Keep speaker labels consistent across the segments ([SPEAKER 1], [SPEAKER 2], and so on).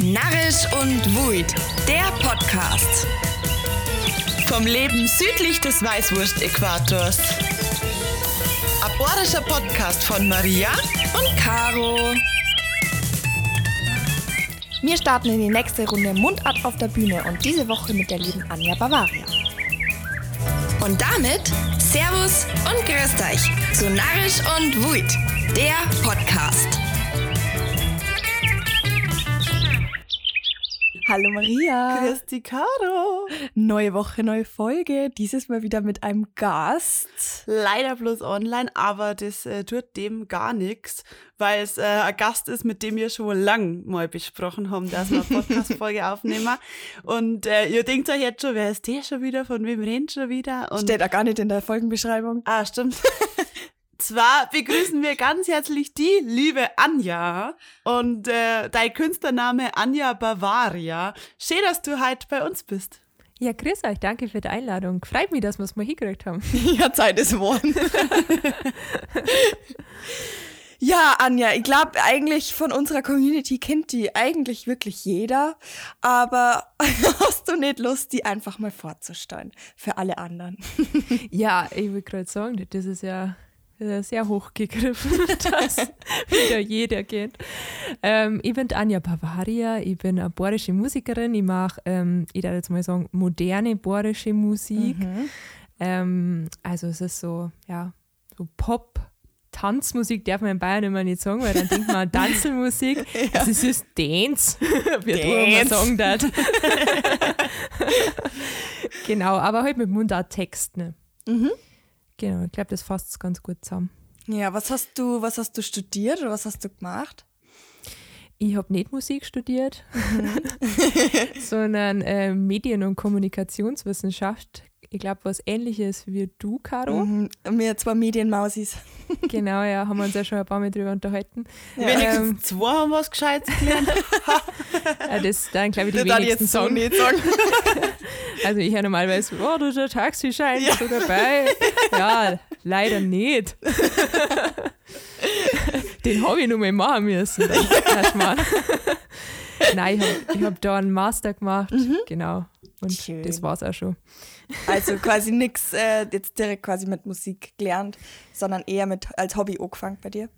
[SPEAKER 1] Narrisch und Wuid, der Podcast. Vom Leben südlich des Weißwurst-Äquators. Aborischer Podcast von Maria und Caro.
[SPEAKER 2] Wir starten in die nächste Runde Mundart auf der Bühne und diese Woche mit der lieben Anja Bavaria.
[SPEAKER 1] Und damit Servus und Grüßt euch zu Narrisch und Wuid, der Podcast.
[SPEAKER 2] Hallo Maria.
[SPEAKER 3] Christi Caro.
[SPEAKER 2] Neue Woche, neue Folge. Dieses Mal wieder mit einem Gast.
[SPEAKER 3] Leider bloß online, aber das äh, tut dem gar nichts, weil es äh, ein Gast ist, mit dem wir schon lang mal besprochen haben, dass wir eine Podcast-Folge aufnehmen. Und äh, ihr denkt euch jetzt schon, wer ist der schon wieder? Von wem rennt schon wieder? Und
[SPEAKER 2] Steht da gar nicht in der Folgenbeschreibung.
[SPEAKER 3] Ah, stimmt. Zwar begrüßen wir ganz herzlich die liebe Anja und äh, dein Künstlername Anja Bavaria. Schön, dass du heute bei uns bist.
[SPEAKER 4] Ja, grüß euch, danke für die Einladung. Freut mich, dass wir es mal hingekriegt haben.
[SPEAKER 2] Ja, Zeit ist worden. ja, Anja, ich glaube eigentlich von unserer Community kennt die eigentlich wirklich jeder, aber hast du nicht Lust, die einfach mal vorzustellen für alle anderen?
[SPEAKER 4] Ja, ich will gerade sagen, das ist ja sehr hochgegriffen, dass wieder jeder kennt. Ähm, ich bin Anja Bavaria, ich bin eine borische Musikerin. Ich mache, ähm, ich darf jetzt mal sagen, moderne borische Musik. Ähm, also es ist so, ja, so Pop. Tanzmusik darf man in Bayern immer nicht sagen, weil dann denkt man an Tanzelmusik. Also es ist Dance, immer
[SPEAKER 2] Dance.
[SPEAKER 4] sagen darf. genau, aber halt mit Mundart-Text. Ne? Genau, ich glaube, das fasst es ganz gut zusammen.
[SPEAKER 2] Ja, was hast du, was hast du studiert oder was hast du gemacht?
[SPEAKER 4] Ich habe nicht Musik studiert, sondern äh, Medien- und Kommunikationswissenschaft. Ich glaube, was ähnliches wie du, Caro.
[SPEAKER 2] Mhm. Wir zwei Medienmausis.
[SPEAKER 4] Genau, ja, haben wir uns ja schon ein paar Mal drüber unterhalten.
[SPEAKER 3] Wenigstens
[SPEAKER 4] Ähm,
[SPEAKER 3] zwei haben was Gescheites gelernt.
[SPEAKER 4] äh, das dann, glaube ich, die
[SPEAKER 2] Das
[SPEAKER 4] wenigsten
[SPEAKER 2] jetzt so
[SPEAKER 4] sagen.
[SPEAKER 2] nicht sagen.
[SPEAKER 4] Also ich habe normalerweise, oh, da ist der Taxischein so dabei. Ja, leider nicht. Den habe ich nur mal machen müssen. dann. Ja. Nein, ich habe hab da einen Master gemacht, genau. Und
[SPEAKER 2] Schön.
[SPEAKER 4] das war's auch schon.
[SPEAKER 2] Also quasi nichts äh, jetzt direkt quasi mit Musik gelernt, sondern eher mit als Hobby angefangen bei dir.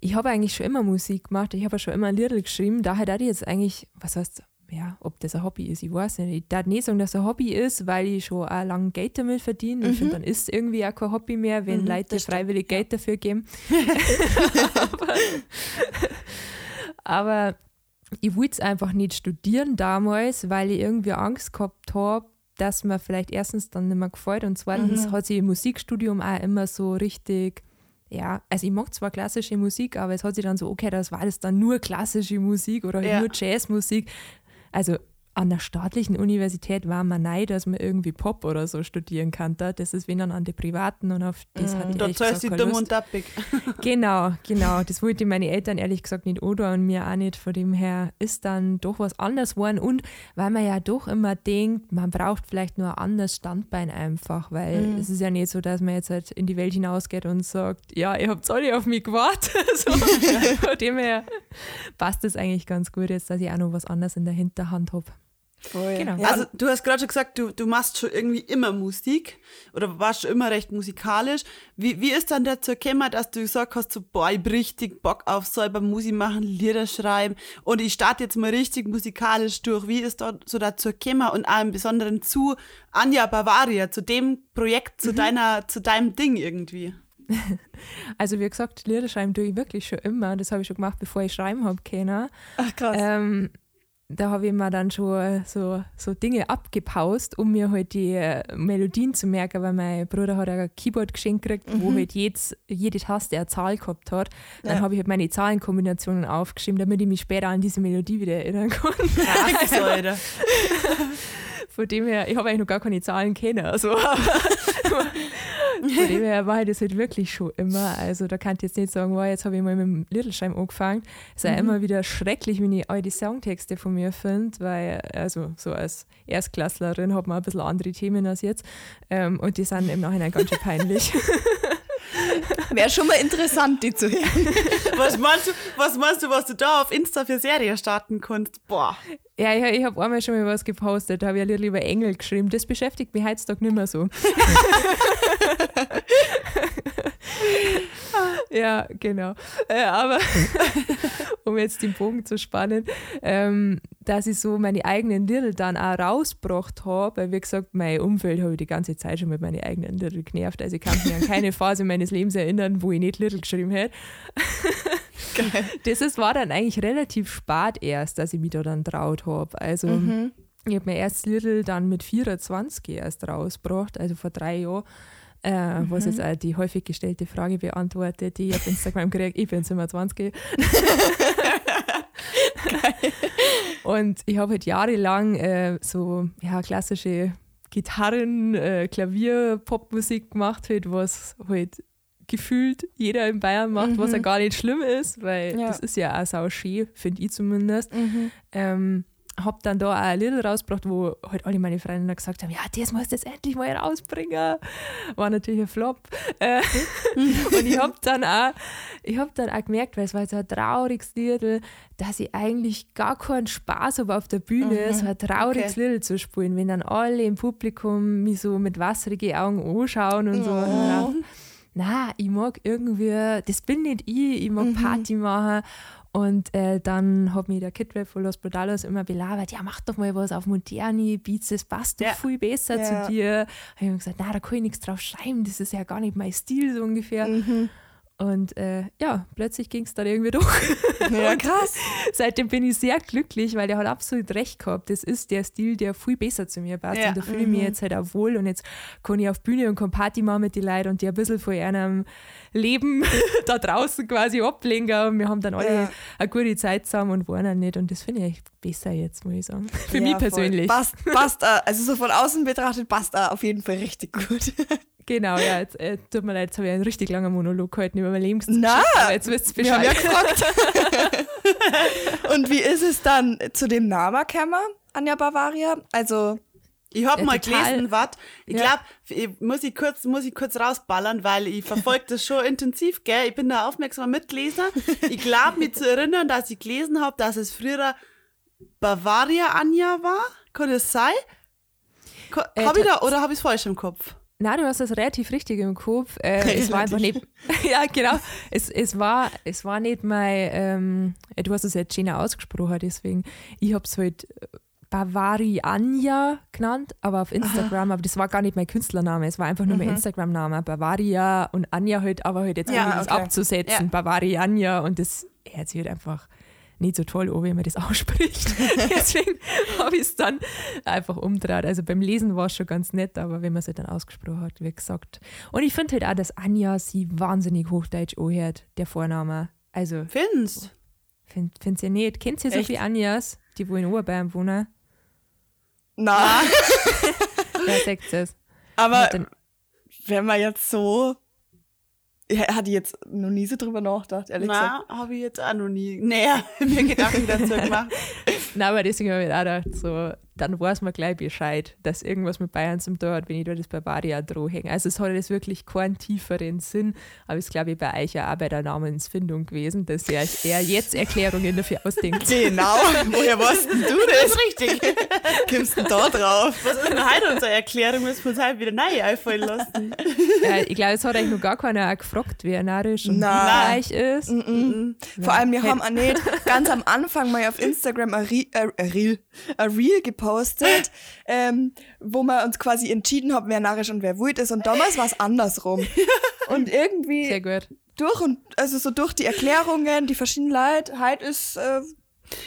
[SPEAKER 4] Ich habe eigentlich schon immer Musik gemacht. Ich habe ja schon immer Lieder geschrieben. Daher da ich jetzt eigentlich, was heißt, ja, ob das ein Hobby ist, ich weiß nicht. Ich darf nicht sagen, dass es ein Hobby ist, weil ich schon auch lange Geld damit verdiene. Ich finde, dann ist es irgendwie auch kein Hobby mehr, wenn Leute
[SPEAKER 2] das stimmt,
[SPEAKER 4] freiwillig Geld dafür geben. aber, aber ich wollte es einfach nicht studieren damals, weil ich irgendwie Angst gehabt habe, dass mir vielleicht erstens dann nicht mehr gefällt und zweitens hat sich im Musikstudium auch immer so richtig, ja, also ich mag zwar klassische Musik, aber es hat sich dann so, okay, das war das dann nur klassische Musik oder
[SPEAKER 3] Ja.
[SPEAKER 4] nur Jazzmusik. Also an der staatlichen Universität war man nein, dass man irgendwie Pop oder so studieren kann. Da. Das ist wenn dann an die privaten und auf das hatte ich
[SPEAKER 3] Da
[SPEAKER 4] ehrlich gesagt keine
[SPEAKER 3] dumm
[SPEAKER 4] Lust.
[SPEAKER 3] und dappig.
[SPEAKER 4] Genau, genau. Das wollte meine Eltern ehrlich gesagt nicht oder und mir auch nicht. Von dem her ist dann doch was anderes geworden. Und weil man ja doch immer denkt, man braucht vielleicht nur ein anderes Standbein einfach, weil
[SPEAKER 3] Mhm.
[SPEAKER 4] es ist ja nicht so, dass man jetzt halt in die Welt hinausgeht und sagt, ja, ihr habt alle auf mich gewartet. so. Von dem her passt es eigentlich ganz gut jetzt, dass ich auch noch was anderes in der Hinterhand habe.
[SPEAKER 2] Voll.
[SPEAKER 4] Genau.
[SPEAKER 2] Ja,
[SPEAKER 3] Also du hast gerade schon gesagt, du, du machst schon irgendwie immer Musik oder warst schon immer recht musikalisch. Wie, wie ist dann dazu gekommen, dass du gesagt hast, so, boah, ich hab richtig Bock auf selber Musik machen, Lieder schreiben und ich starte jetzt mal richtig musikalisch durch. Wie ist da so dazu gekommen und auch im Besonderen zu Anja Bavaria, zu dem Projekt, zu deiner, zu deinem Ding irgendwie?
[SPEAKER 4] Also wie gesagt, Lieder schreiben tue ich wirklich schon immer. Das habe ich schon gemacht, bevor ich schreiben habe können.
[SPEAKER 2] Ach krass.
[SPEAKER 4] Ähm, da habe ich mir dann schon äh, so, so Dinge abgepaust, um mir halt die äh, Melodien zu merken, weil mein Bruder hat ein Keyboard geschenkt gekriegt, wo halt jedes, jede Taste eine Zahl gehabt hat. Dann
[SPEAKER 2] Ja.
[SPEAKER 4] habe ich halt meine Zahlenkombinationen aufgeschrieben, damit ich mich später an diese Melodie wieder erinnern kann.
[SPEAKER 3] Ach so, Alter.
[SPEAKER 4] Von dem her, ich habe eigentlich noch gar keine Zahlen kennen. Also, von dem her war ich das halt wirklich schon immer. Also da kann ich jetzt nicht sagen, wow, jetzt habe ich mal mit dem Littleschreiben angefangen. Es ist ja immer wieder schrecklich, wenn ich all die Songtexte von mir finde, weil also so als Erstklässlerin hat man ein bisschen andere Themen als jetzt. Ähm, und die sind im Nachhinein ganz schön peinlich.
[SPEAKER 2] Wäre schon mal interessant, die zu hören.
[SPEAKER 3] Was meinst du, was meinst du, was du da auf Insta für Serie starten kannst? Boah.
[SPEAKER 4] Ja, ich, ich habe einmal schon mal was gepostet, da habe ich ein lieber Engel geschrieben. Das beschäftigt mich heutzutage nicht mehr so. ja, genau. Äh, aber um jetzt den Bogen zu spannen, ähm, dass ich so meine eigenen Lieder dann auch rausgebracht habe, weil wie gesagt, mein Umfeld habe ich die ganze Zeit schon mit meinen eigenen Lieder genervt. Also ich kann mich an keine Phase meines Lebens erinnern, wo ich nicht Lieder geschrieben hätte. Geil. Das ist, war dann eigentlich relativ spät erst, dass ich mich da dann traut habe. Also mhm. ich habe mein erstes Lied dann mit 24 erst rausgebracht, also vor drei Jahren. Äh, mhm. Was jetzt auch die häufig gestellte Frage beantwortet, die ich auf Instagram gekriegt ich bin 27. und ich habe halt jahrelang äh, so ja, klassische Gitarren, äh, Klavier, Popmusik gemacht, halt, was halt gefühlt jeder in Bayern macht, mhm. was ja gar nicht schlimm ist, weil ja. das ist ja auch sau schön, finde ich zumindest. Mhm. Ähm, habe dann da auch ein Lied rausgebracht, wo halt alle meine Freunde gesagt haben, ja, das musst du jetzt endlich mal rausbringen. War natürlich ein Flop. Äh, und ich habe dann auch, ich habe dann auch gemerkt, weil es war so ein trauriges Lied, dass ich eigentlich gar keinen Spaß habe auf der Bühne, mhm. so ein trauriges okay. Lied zu spielen, wenn dann alle im Publikum mich so mit wasserigen Augen anschauen und so. Oh. na, ich mag irgendwie, das bin nicht ich, ich mag mhm. Party machen und äh, dann hat mich der Kidweb von Los Brutalos immer belabert, ja, mach doch mal was auf moderne Beats, das passt doch ja. viel besser ja. zu dir. Habe ich mir gesagt, na, da kann ich nichts drauf schreiben, das ist ja gar nicht mein Stil so ungefähr. Mhm. Und äh, ja, plötzlich ging es dann irgendwie durch.
[SPEAKER 2] Ja, krass.
[SPEAKER 4] Seitdem bin ich sehr glücklich, weil der hat absolut recht gehabt. Das ist der Stil, der viel besser zu mir passt. Ja. Und da fühle ich mich mhm. jetzt halt auch wohl. Und jetzt kann ich auf Bühne und kann Party machen mit den Leuten und die ein bisschen von einem Leben da draußen quasi ablenken. Und wir haben dann alle ja. eine gute Zeit zusammen und waren auch nicht. Und das finde ich echt besser jetzt, muss ich sagen. Für ja, mich persönlich.
[SPEAKER 2] Passt, passt, also so von außen betrachtet passt er auf jeden Fall richtig gut.
[SPEAKER 4] Genau, ja, jetzt äh, tut mir leid, jetzt habe ich einen richtig langen Monolog gehalten über mein Lebensgeschichte.
[SPEAKER 2] Na, jetzt wisst ihr Bescheid. Ja gefragt. Und wie ist es dann zu dem Namen gekommen, Anja Bavaria? Also
[SPEAKER 3] ich habe ja, mal total. gelesen, was. Ich ja. glaube, muss ich kurz, muss ich kurz rausballern, weil ich verfolge das schon intensiv, gell? Ich bin da aufmerksamer Mitleser. Ich glaube, mich zu erinnern, dass ich gelesen habe, dass es früher Bavaria Anja war. Kann das sein? Äh, habe ich da oder habe ich es falsch im Kopf?
[SPEAKER 4] Nein, du hast das relativ richtig im Kopf. Äh, es war einfach nicht. ja, genau. Es, es, war, es war nicht mein. Ähm, du hast es jetzt schöner ausgesprochen, deswegen. Ich habe es halt Bavari Anja genannt, aber auf Instagram. Aha. Aber das war gar nicht mein Künstlername. Es war einfach nur mhm. mein Instagram-Name. Bavaria und Anja halt, aber halt jetzt ja, okay. abzusetzen. Ja. Bavari Anja und das hört sich halt einfach nicht so toll an, wie man das ausspricht. Deswegen habe ich es dann einfach umgedreht. Also beim Lesen war es schon ganz nett, aber wenn man es halt dann ausgesprochen hat, wie gesagt. Und ich finde halt auch, dass Anja sie wahnsinnig hochdeutsch anhört, der Vorname. Also.
[SPEAKER 3] Findest
[SPEAKER 4] Find, Findest ihr nicht? Kennt ihr so viele Anjas, die wo in Oberbayern wohnen?
[SPEAKER 2] Nein.
[SPEAKER 4] Wer sagt es?
[SPEAKER 2] Aber wenn man jetzt so hatte ich jetzt noch nie so drüber nachgedacht, ehrlich
[SPEAKER 3] Na, gesagt. habe ich jetzt auch noch nie näher mir Gedanken dazu gemacht.
[SPEAKER 4] Nein, aber deswegen habe ich auch gedacht, so, dann weiß man gleich Bescheid, dass irgendwas mit Bayern zum Tor hat, wenn ich da das Bavaria droh hänge. Also es hat jetzt wirklich keinen tieferen Sinn, aber es ist, glaube ich, bei euch ja auch bei der Namensfindung gewesen, dass ihr euch eher jetzt Erklärungen dafür ausdenkt.
[SPEAKER 2] Genau, woher weißt denn du das?
[SPEAKER 3] Das ist richtig.
[SPEAKER 2] Kommst du da drauf?
[SPEAKER 3] Was ist denn heute unsere Erklärung? Müssen wir uns halt wieder neu einfallen lassen.
[SPEAKER 4] Ja, ich glaube, es hat euch noch gar keiner gefragt, wer narisch und Nein. wie ist. Mm
[SPEAKER 2] -mm. Vor allem, wir haben auch nicht ganz am Anfang mal auf Instagram ein Reel, äh, Reel, ein Reel gepostet, gepostet, ähm, wo wir uns quasi entschieden haben, wer narrisch und wer wut ist. Und damals war es andersrum. Und irgendwie
[SPEAKER 4] Sehr gut.
[SPEAKER 2] durch und also so durch die Erklärungen, die verschiedenen Leute, halt ist äh,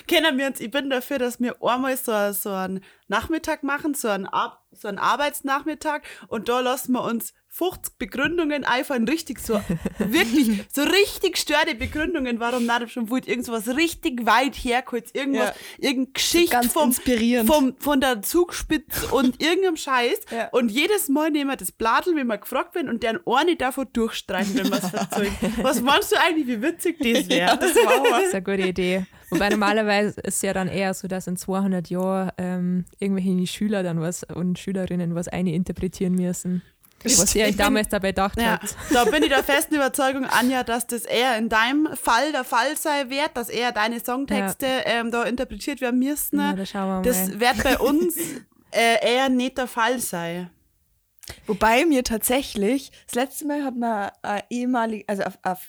[SPEAKER 3] kennen wir uns. Ich bin dafür, dass wir einmal so, so einen Nachmittag machen, so einen, Ar so einen Arbeitsnachmittag und da lassen wir uns 50 Begründungen einfallen, richtig so, wirklich, so richtig störte Begründungen, warum Nadab schon wollte, irgendwas richtig weit hergeholt, irgendwas, ja. irgendeine Geschichte vom, vom, von der Zugspitze und irgendeinem Scheiß. Ja. Und jedes Mal nehmen wir das Bladel, wenn wir gefragt werden, und deren Ohr nicht davon durchstreichen, wenn wir es verzeugen. Was meinst du eigentlich, wie witzig das wäre? Ja,
[SPEAKER 4] das, das ist eine gute Idee. Wobei normalerweise ist es ja dann eher so, dass in 200 Jahren ähm, irgendwelche Schüler dann was und Schülerinnen was eine interpretieren müssen. Was ihr euch damals dabei gedacht
[SPEAKER 3] Ja,
[SPEAKER 4] habt.
[SPEAKER 3] da bin ich der festen Überzeugung, Anja, dass das eher in deinem Fall der Fall sein wird, dass eher deine Songtexte ähm, da interpretiert werden müssen.
[SPEAKER 4] Ja, da schauen wir mal.
[SPEAKER 3] das wird bei uns äh, eher nicht der Fall sein.
[SPEAKER 2] Wobei mir tatsächlich, das letzte Mal hat man eine ehemalige, also auf, auf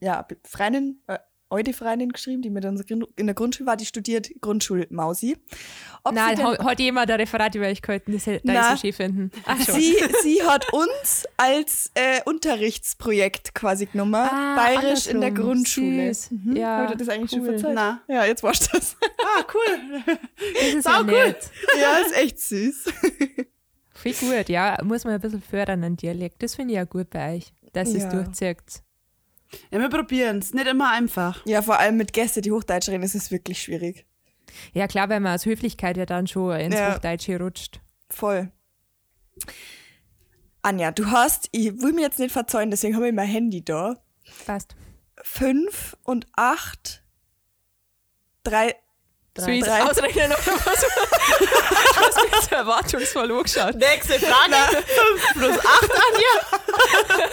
[SPEAKER 2] ja, Freundin, äh, alte Freundin geschrieben, die mit uns in der Grundschule war, die studiert Grundschulmausi. Ob
[SPEAKER 4] Nein, hat jemand ein Referat über euch gehalten, das hätte ich so schön finden. Ach schon.
[SPEAKER 2] sie, sie hat uns als äh, Unterrichtsprojekt quasi genommen,
[SPEAKER 4] Ah,
[SPEAKER 2] bayerisch in der
[SPEAKER 4] andersrum.
[SPEAKER 2] Grundschule. Mhm.
[SPEAKER 4] Ja,
[SPEAKER 2] Hab ich dir das eigentlich schon
[SPEAKER 4] cool.
[SPEAKER 2] verzeiht?
[SPEAKER 3] Na.
[SPEAKER 2] Ja, jetzt warst du das.
[SPEAKER 3] Ah, cool.
[SPEAKER 4] Das ist
[SPEAKER 3] Sau
[SPEAKER 4] ja nett.
[SPEAKER 2] ja, ist echt süß.
[SPEAKER 4] Viel gut, ja. Muss man ein bisschen fördern an Dialekt. Das finde ich ja gut bei euch, dass
[SPEAKER 2] Ja.
[SPEAKER 4] es durchzieht.
[SPEAKER 3] Ja, wir probieren es. Nicht immer einfach.
[SPEAKER 2] Ja, vor allem mit Gästen, die Hochdeutsch reden, ist es wirklich schwierig.
[SPEAKER 4] Ja, klar, weil man aus Höflichkeit ja dann schon ins
[SPEAKER 2] Ja.
[SPEAKER 4] Hochdeutsche rutscht.
[SPEAKER 2] Voll. Anja, du hast, ich will mir jetzt nicht verzeihen, deswegen habe ich mein Handy da.
[SPEAKER 4] Passt.
[SPEAKER 2] Fünf und acht, drei,
[SPEAKER 4] Süß.
[SPEAKER 2] drei.
[SPEAKER 4] Ausrechnen, oder was? Du hast mir jetzt erwartungsvoll angeschaut.
[SPEAKER 3] Nächste Frage. 5 plus 8, Anja.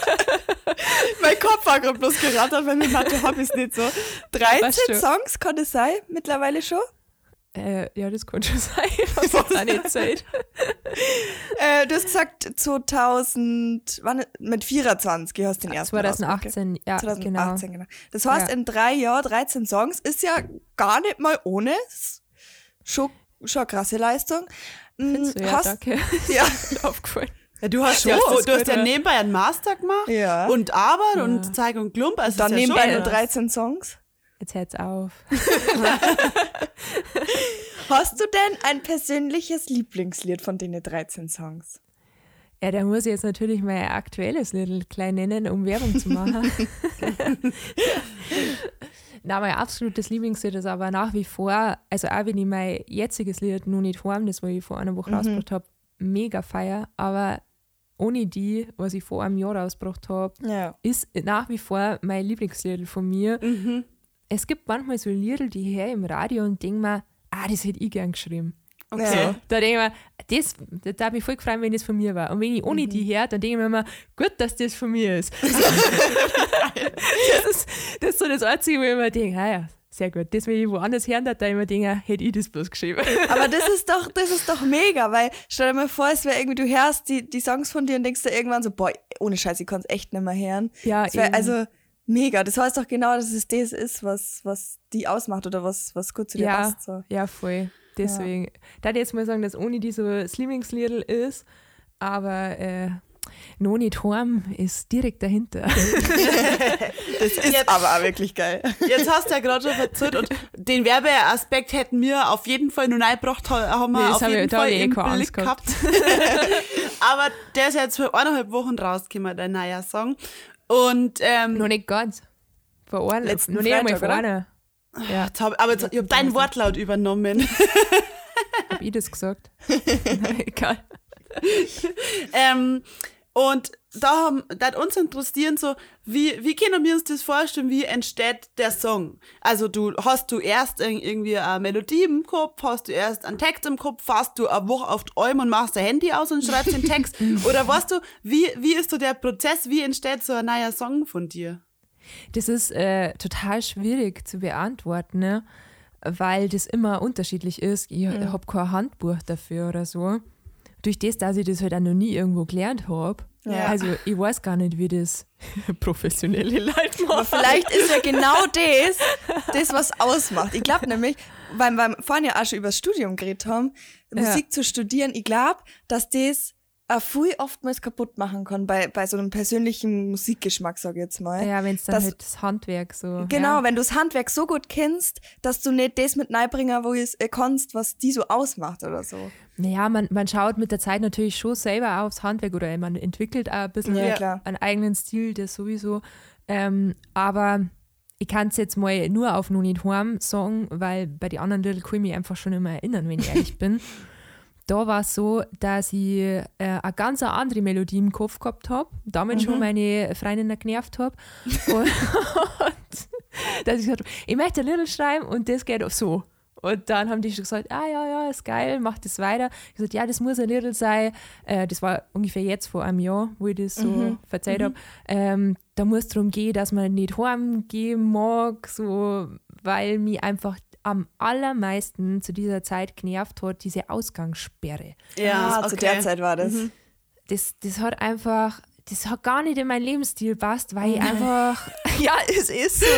[SPEAKER 2] mein Kopf war gerade bloß gerattert, weil mit Mathe habe ich es nicht so. 13
[SPEAKER 4] Weißt du-
[SPEAKER 2] Songs kann es sein, mittlerweile schon.
[SPEAKER 4] Äh, ja, das kann schon sein. Was hat nicht Zeit.
[SPEAKER 2] Äh, du hast gesagt 2000, wann, mit 24 hast du den ersten rausgebracht, gell?
[SPEAKER 4] 2018, ja,
[SPEAKER 2] 2018,
[SPEAKER 4] genau.
[SPEAKER 2] genau. Das heißt,
[SPEAKER 4] Ja.
[SPEAKER 2] in drei Jahren 13 Songs ist ja gar nicht mal ohne. Schon, schon eine krasse Leistung. Mm,
[SPEAKER 4] So, ja,
[SPEAKER 2] hast,
[SPEAKER 4] danke.
[SPEAKER 2] Ja,
[SPEAKER 4] Aufgefallen.
[SPEAKER 3] Ja, du hast,
[SPEAKER 4] Ja,
[SPEAKER 3] ja, du hast ja nebenbei einen Master gemacht
[SPEAKER 2] Ja.
[SPEAKER 3] und Arbeit und Zeig und Klump. Also
[SPEAKER 2] dann
[SPEAKER 3] ist ja
[SPEAKER 2] nebenbei
[SPEAKER 3] schon
[SPEAKER 2] nur
[SPEAKER 3] was.
[SPEAKER 2] 13 Songs.
[SPEAKER 4] Jetzt hört's auf.
[SPEAKER 2] Hast du denn ein persönliches Lieblingslied von den 13 Songs?
[SPEAKER 4] Ja, da muss ich jetzt natürlich mein aktuelles Little klein nennen, um Werbung zu machen. Na, mein absolutes Lieblingslied ist aber nach wie vor, also auch wenn ich mein jetziges Lied noch nicht haben, das, was ich vor einer Woche rausgebracht habe, mega feier, aber ohne die, was ich vor einem Jahr rausgebracht habe,
[SPEAKER 2] Ja.
[SPEAKER 4] ist nach wie vor mein Lieblingslied von mir. Es gibt manchmal so Lieder, die ich höre im Radio und denke mir, ah, das hätte ich gern geschrieben.
[SPEAKER 3] Okay.
[SPEAKER 2] Ja.
[SPEAKER 4] Da denke ich mir, das, das darf mich voll gefreut, wenn das von mir war. Und wenn ich ohne die höre, dann denke ich mir immer, gut, dass das von mir ist. das, ist das ist so das Einzige, wo ich immer denke, ah ja, sehr gut. Das, wenn ich woanders hören da immer denke, hätte ich das bloß geschrieben.
[SPEAKER 2] Aber das ist doch, das ist doch mega, weil stell dir mal vor, es wäre irgendwie, du hörst die, die Songs von dir und denkst dir irgendwann so, boah, ohne Scheiß, ich kann es echt nicht mehr hören.
[SPEAKER 4] Ja,
[SPEAKER 2] wär,
[SPEAKER 4] eben.
[SPEAKER 2] also mega. Das heißt doch genau, dass es das ist, was, was die ausmacht oder was, was gut zu dir
[SPEAKER 4] ja,
[SPEAKER 2] passt. So.
[SPEAKER 4] ja, voll. Deswegen, da ich jetzt mal sagen, dass ohne die so das Lieblingsliedl ist, aber äh, nicht heim ist direkt dahinter.
[SPEAKER 2] Das ist
[SPEAKER 3] Jetzt-
[SPEAKER 2] aber auch wirklich geil.
[SPEAKER 3] Jetzt hast du ja gerade schon verzählt und den Werbeaspekt hätten wir auf jeden Fall noch reingebracht, ha- haben wir
[SPEAKER 4] Nee, das
[SPEAKER 3] auf
[SPEAKER 4] haben wir-
[SPEAKER 3] jeden
[SPEAKER 4] da
[SPEAKER 3] Fall
[SPEAKER 4] ich eh
[SPEAKER 3] im
[SPEAKER 4] Angst
[SPEAKER 3] Blick gehabt. Aber der ist ja jetzt für eineinhalb Wochen rausgekommen, dein neuer Song. Und ähm,
[SPEAKER 4] noch nicht ganz. Vor einer,
[SPEAKER 2] Letzten
[SPEAKER 4] noch nicht einmal vor einer. Ja,
[SPEAKER 3] jetzt hab, aber jetzt, ich habe deinen Wortlaut übernommen.
[SPEAKER 4] hab ich das gesagt? Nein, egal.
[SPEAKER 3] ähm, und da haben, da hat uns interessieren so, wie, wie können wir uns das vorstellen, wie entsteht der Song? Also du, hast du erst irg- irgendwie eine Melodie im Kopf, hast du erst einen Text im Kopf, fährst du eine Woche auf die Alm und machst dein Handy aus und schreibst den Text? Oder weißt du, wie, wie ist so der Prozess, wie entsteht so ein neuer Song von dir?
[SPEAKER 4] Das ist äh, total schwierig zu beantworten, ne? weil das immer unterschiedlich ist. Ich
[SPEAKER 2] Mhm.
[SPEAKER 4] habe kein Handbuch dafür oder so. Durch das, dass ich das halt auch noch nie irgendwo gelernt habe.
[SPEAKER 2] Ja.
[SPEAKER 4] Also ich weiß gar nicht, wie das professionelle Leute
[SPEAKER 2] Aber
[SPEAKER 4] machen.
[SPEAKER 2] vielleicht ist ja genau das, das, was ausmacht. Ich glaube nämlich, weil wir vorhin ja auch schon über das Studium geredet haben, Musik zu studieren, ich glaube, dass das viel oftmals kaputt machen kann bei, bei so einem persönlichen Musikgeschmack, sag ich jetzt mal.
[SPEAKER 4] Ja, wenn es dann
[SPEAKER 2] Das-
[SPEAKER 4] halt das Handwerk so.
[SPEAKER 2] Genau,
[SPEAKER 4] ja.
[SPEAKER 2] wenn du das Handwerk so gut kennst, dass du nicht das mit reinbringen, wo es äh, kannst, was die so ausmacht oder so.
[SPEAKER 4] Naja, man, man schaut mit der Zeit natürlich schon selber aufs Handwerk oder man entwickelt auch ein bisschen
[SPEAKER 2] Ja,
[SPEAKER 4] einen eigenen Stil, das sowieso. Ähm, aber ich kann es jetzt mal nur auf nicht heim sagen, weil bei den anderen Little ich mich einfach schon immer erinnern, wenn ich ehrlich bin. Da war es so, dass ich äh, eine ganz andere Melodie im Kopf gehabt habe, damit schon meine Freundinnen genervt habe. Und, und dass ich gesagt habe, ich möchte ein Little schreiben und das geht auch so. Und dann haben die schon gesagt, ah ja, ja, ist geil, mach das weiter. Ich gesagt, ja, das muss ein Little sein. Äh, das war ungefähr jetzt vor einem Jahr, wo ich das so mhm. verzeiht mhm. habe. Ähm, da muss es darum gehen, dass man nicht heimgehen mag, so, weil mich einfach am allermeisten zu dieser Zeit genervt hat, diese Ausgangssperre.
[SPEAKER 2] Ja, okay. zu der Zeit war das. Mhm.
[SPEAKER 4] Das, das hat einfach, das hat gar nicht in meinen Lebensstil passt, weil ich einfach, ja, es ist so.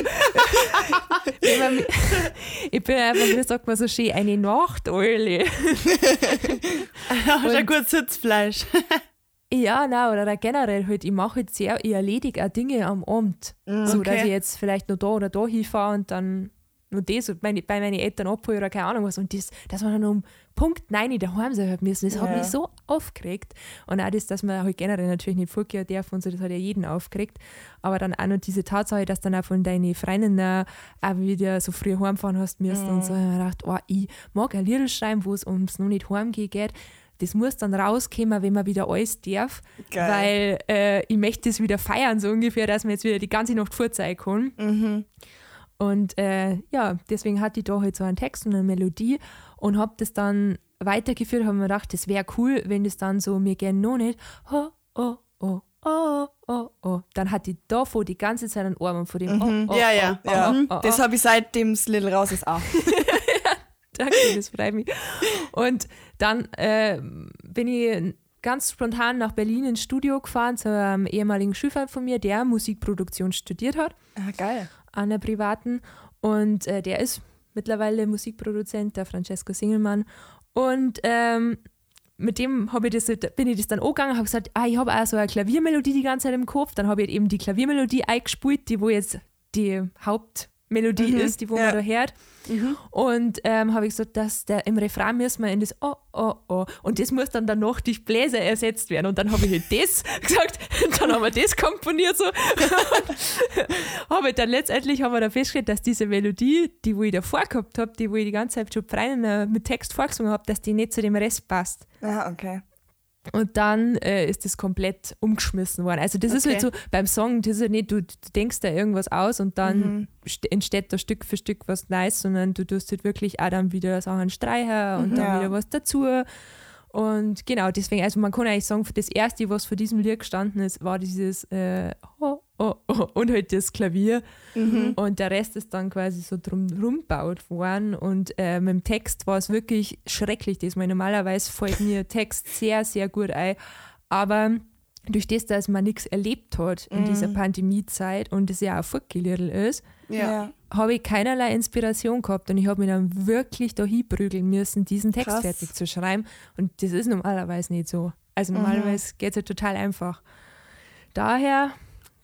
[SPEAKER 4] ich bin einfach, wie sagt man so schön, eine Nachteule.
[SPEAKER 3] Hast ein gutes Sitzfleisch.
[SPEAKER 4] Ja, nein, oder generell halt, ich mache halt sehr, ich erledige auch Dinge am Abend. Mm, so, dass ich jetzt vielleicht noch da oder da hinfahre und dann nur das und meine, bei meinen Eltern abholen oder keine Ahnung was. Und das, dass man dann um Punkt 9 daheim sein hat müssen, das ja. hat mich so aufgeregt. Und auch das, dass man halt generell natürlich nicht vorgehen darf und so, das hat ja jeden aufgeregt. Aber dann auch noch diese Tatsache, dass dann auch von deinen Freundinnen auch wieder so früh heimfahren hast müssen mhm. und so. Und ich gedacht, oh, ich mag ein Lied schreiben, wo es ums noch nicht heimgehen geht. Das muss dann rauskommen, wenn man wieder alles darf. Geil. Weil äh, ich möchte das wieder feiern, so ungefähr, dass man jetzt wieder die ganze Nacht vorzeigen kann. Mhm. Und äh, ja, deswegen hatte ich da halt so einen Text und eine Melodie und habe das dann weitergeführt, habe mir gedacht, das wäre cool, wenn das dann so, mir gerne noch nicht, oh, oh, oh, oh, oh, oh. Dann hatte ich davor die ganze Zeit einen Ohrwurm vor dem
[SPEAKER 2] mhm. oh, oh, ja, ja, oh, ja. Oh, oh, das habe ich seitdem das Little raus ist auch.
[SPEAKER 4] Danke, das freut mich. Und dann äh, bin ich ganz spontan nach Berlin ins Studio gefahren zu einem ehemaligen Schüler von mir, der Musikproduktion studiert hat.
[SPEAKER 2] Ah, geil
[SPEAKER 4] einer privaten. Und äh, der ist mittlerweile Musikproduzent, der Francesco Singelmann. Und ähm, mit dem ich das, bin ich das dann angegangen habe gesagt, ah, ich habe auch so eine Klaviermelodie die ganze Zeit im Kopf. Dann habe ich eben die Klaviermelodie eingespielt, die wo jetzt die Hauptmelodie mhm. ist, die wo ja. man da hört. Mhm. Und ähm, habe ich gesagt, dass der im Refrain müssen wir in das Oh, oh, oh. Und das muss dann danach durch Bläser ersetzt werden. Und dann habe ich halt das gesagt, dann haben wir das komponiert so. aber dann letztendlich haben wir dann festgestellt, dass diese Melodie, die wo ich davor gehabt habe, die wo ich die ganze Zeit schon Freien mit Text vorgesungen habe, dass die nicht zu dem Rest passt.
[SPEAKER 2] Ah, okay.
[SPEAKER 4] Und dann äh, ist das komplett umgeschmissen worden. Also das okay. ist halt so beim Song, das ist halt nicht, du, du denkst da irgendwas aus und dann mhm. entsteht da Stück für Stück was Neues, sondern du tust halt wirklich auch dann wieder Sachen streichen und mhm. dann ja. wieder was dazu. Und genau, deswegen, also man kann eigentlich sagen, das erste, was vor diesem Lied gestanden ist, war dieses äh, oh, oh, oh, und halt das Klavier. Mhm. Und der Rest ist dann quasi so drumherum gebaut worden. Und äh, mit dem Text war es wirklich schrecklich diesmal. Normalerweise fällt mir Text sehr, sehr gut ein. Aber durch das, dass man nichts erlebt hat in mhm. dieser Pandemiezeit und es ja auch fortgelirrt ist, ja. habe ich keinerlei Inspiration gehabt und ich habe mich dann wirklich da hinprügeln müssen, diesen Text Krass. fertig zu schreiben. Und das ist normalerweise nicht so. Also mhm. normalerweise mhm. geht es ja total einfach. Daher,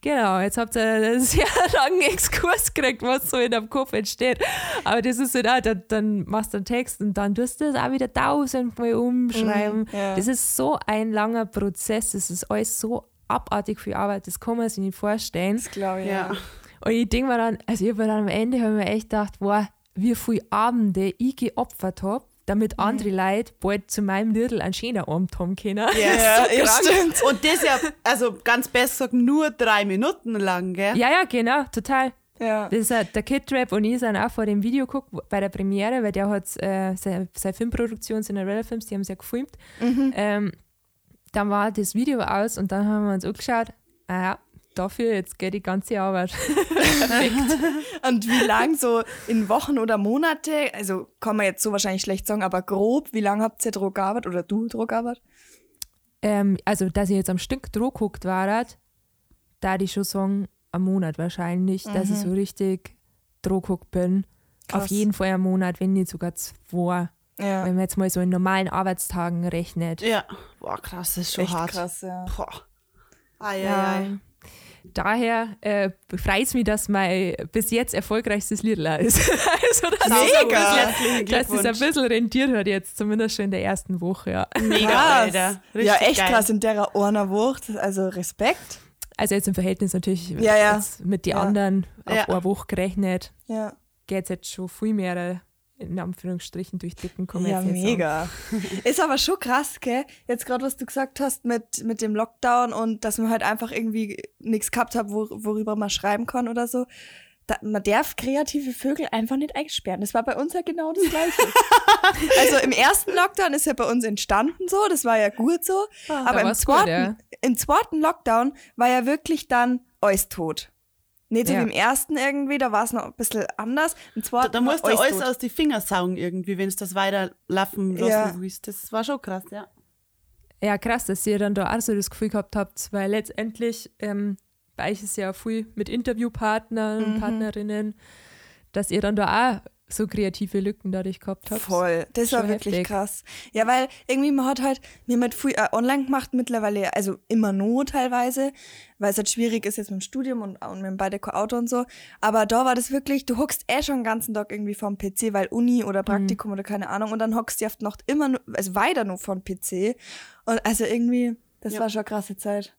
[SPEAKER 4] genau, jetzt habt ihr einen sehr langen Exkurs gekriegt, was so in deinem Kopf entsteht. Aber das ist so da, dann, dann machst du einen Text und dann tust du das auch wieder tausendmal umschreiben. Mhm, ja. Das ist so ein langer Prozess, das ist alles so abartig viel Arbeit, das kann man sich nicht vorstellen. Das
[SPEAKER 2] glaube ich, ja.
[SPEAKER 4] Und ich denke mir dann, also ich habe dann am Ende habe mir echt gedacht, wow, wie viele Abende ich geopfert habe, damit mhm. andere Leute bald zu meinem Lidl einen schönen Abend haben können.
[SPEAKER 3] Ja, ja, ja stimmt. Und das ja, also ganz besser gesagt, nur drei Minuten lang, gell?
[SPEAKER 4] Ja, ja, genau, total. Ja. Das ist, äh, der Kid Rap und ich sind auch vor dem Video geguckt bei der Premiere, weil der hat äh, seine, seine Filmproduktion, Cinderella Films, die haben es ja gefilmt. Mhm. Ähm, dann war das Video aus und dann haben wir uns angeschaut, ah ja, dafür jetzt geht die ganze Arbeit.
[SPEAKER 2] und wie lang so in Wochen oder Monate, also kann man jetzt so wahrscheinlich schlecht sagen, aber grob, wie lange habt ihr Druck gearbeitet oder du Druck gearbeitet?
[SPEAKER 4] Ähm, also, dass ich jetzt am Stück Druck geguckt war, da ich schon sagen, am Monat wahrscheinlich, mhm. dass ich mhm. so richtig Druck bin. Krass. Auf jeden Fall am Monat, wenn nicht sogar zwei. Ja. Wenn man jetzt mal so in normalen Arbeitstagen rechnet.
[SPEAKER 3] Ja, boah, krass, das ist schon Echt hart.
[SPEAKER 2] krass, ja. Boah.
[SPEAKER 3] Ah, ja, ja
[SPEAKER 4] daher äh, freut es mich, dass mein bis jetzt erfolgreichstes Lied ist. also, dass
[SPEAKER 2] Mega!
[SPEAKER 4] Es dass es ein bisschen rentiert hat jetzt, zumindest schon in der ersten Woche. Ja.
[SPEAKER 2] Mega, krass. Alter. ja, echt geil. krass in der einer Woche. Also Respekt.
[SPEAKER 4] Also jetzt im Verhältnis natürlich
[SPEAKER 2] ja, ja.
[SPEAKER 4] mit den ja. anderen auf ja. eine Woche gerechnet.
[SPEAKER 2] Ja.
[SPEAKER 4] Geht es jetzt schon viel mehr in Anführungsstrichen durch dicken
[SPEAKER 2] kommen. Ja, mega. ist aber schon krass, gell? Jetzt gerade, was du gesagt hast mit, mit dem Lockdown und dass man halt einfach irgendwie nichts gehabt hat, wo, worüber man schreiben kann oder so. da, man darf kreative Vögel einfach nicht einsperren. Das war bei uns ja genau das Gleiche. also im ersten Lockdown ist ja bei uns entstanden so, das war ja gut so.
[SPEAKER 3] Ah,
[SPEAKER 2] aber im
[SPEAKER 4] war's gut,
[SPEAKER 2] zweiten,
[SPEAKER 4] ja.
[SPEAKER 2] im zweiten Lockdown war ja wirklich dann alles tot. Nicht so
[SPEAKER 4] Ja.
[SPEAKER 2] wie im ersten irgendwie, da war es noch ein bisschen anders. Im
[SPEAKER 3] Da,
[SPEAKER 2] zweiten
[SPEAKER 3] da musst du alles
[SPEAKER 2] tot.
[SPEAKER 3] aus die Finger saugen irgendwie, wenn es das weiterlaufen lassen
[SPEAKER 2] Ja.
[SPEAKER 3] willst. Das war schon krass, ja.
[SPEAKER 4] Ja, krass, dass ihr dann da auch so das Gefühl gehabt habt, weil letztendlich ähm, bei euch ist ja viel mit Interviewpartnern,
[SPEAKER 2] Mhm.
[SPEAKER 4] Partnerinnen, dass ihr dann da auch so kreative Lücken dadurch gehabt habt.
[SPEAKER 2] Voll, das war wirklich
[SPEAKER 4] heftig.
[SPEAKER 2] krass. Ja, weil irgendwie man hat halt, wir haben halt viel äh, online gemacht mittlerweile, also immer nur teilweise, weil es halt schwierig ist jetzt mit dem Studium und, und wir haben beide Auto und so. Aber da war das wirklich, du hockst eh schon den ganzen Tag irgendwie vorm PC, weil Uni oder
[SPEAKER 4] Mhm.
[SPEAKER 2] Praktikum oder keine Ahnung und dann hockst du die Nacht immer nur, also weiter nur vorm PC. Und also irgendwie, das
[SPEAKER 3] Ja.
[SPEAKER 2] war schon eine krasse Zeit.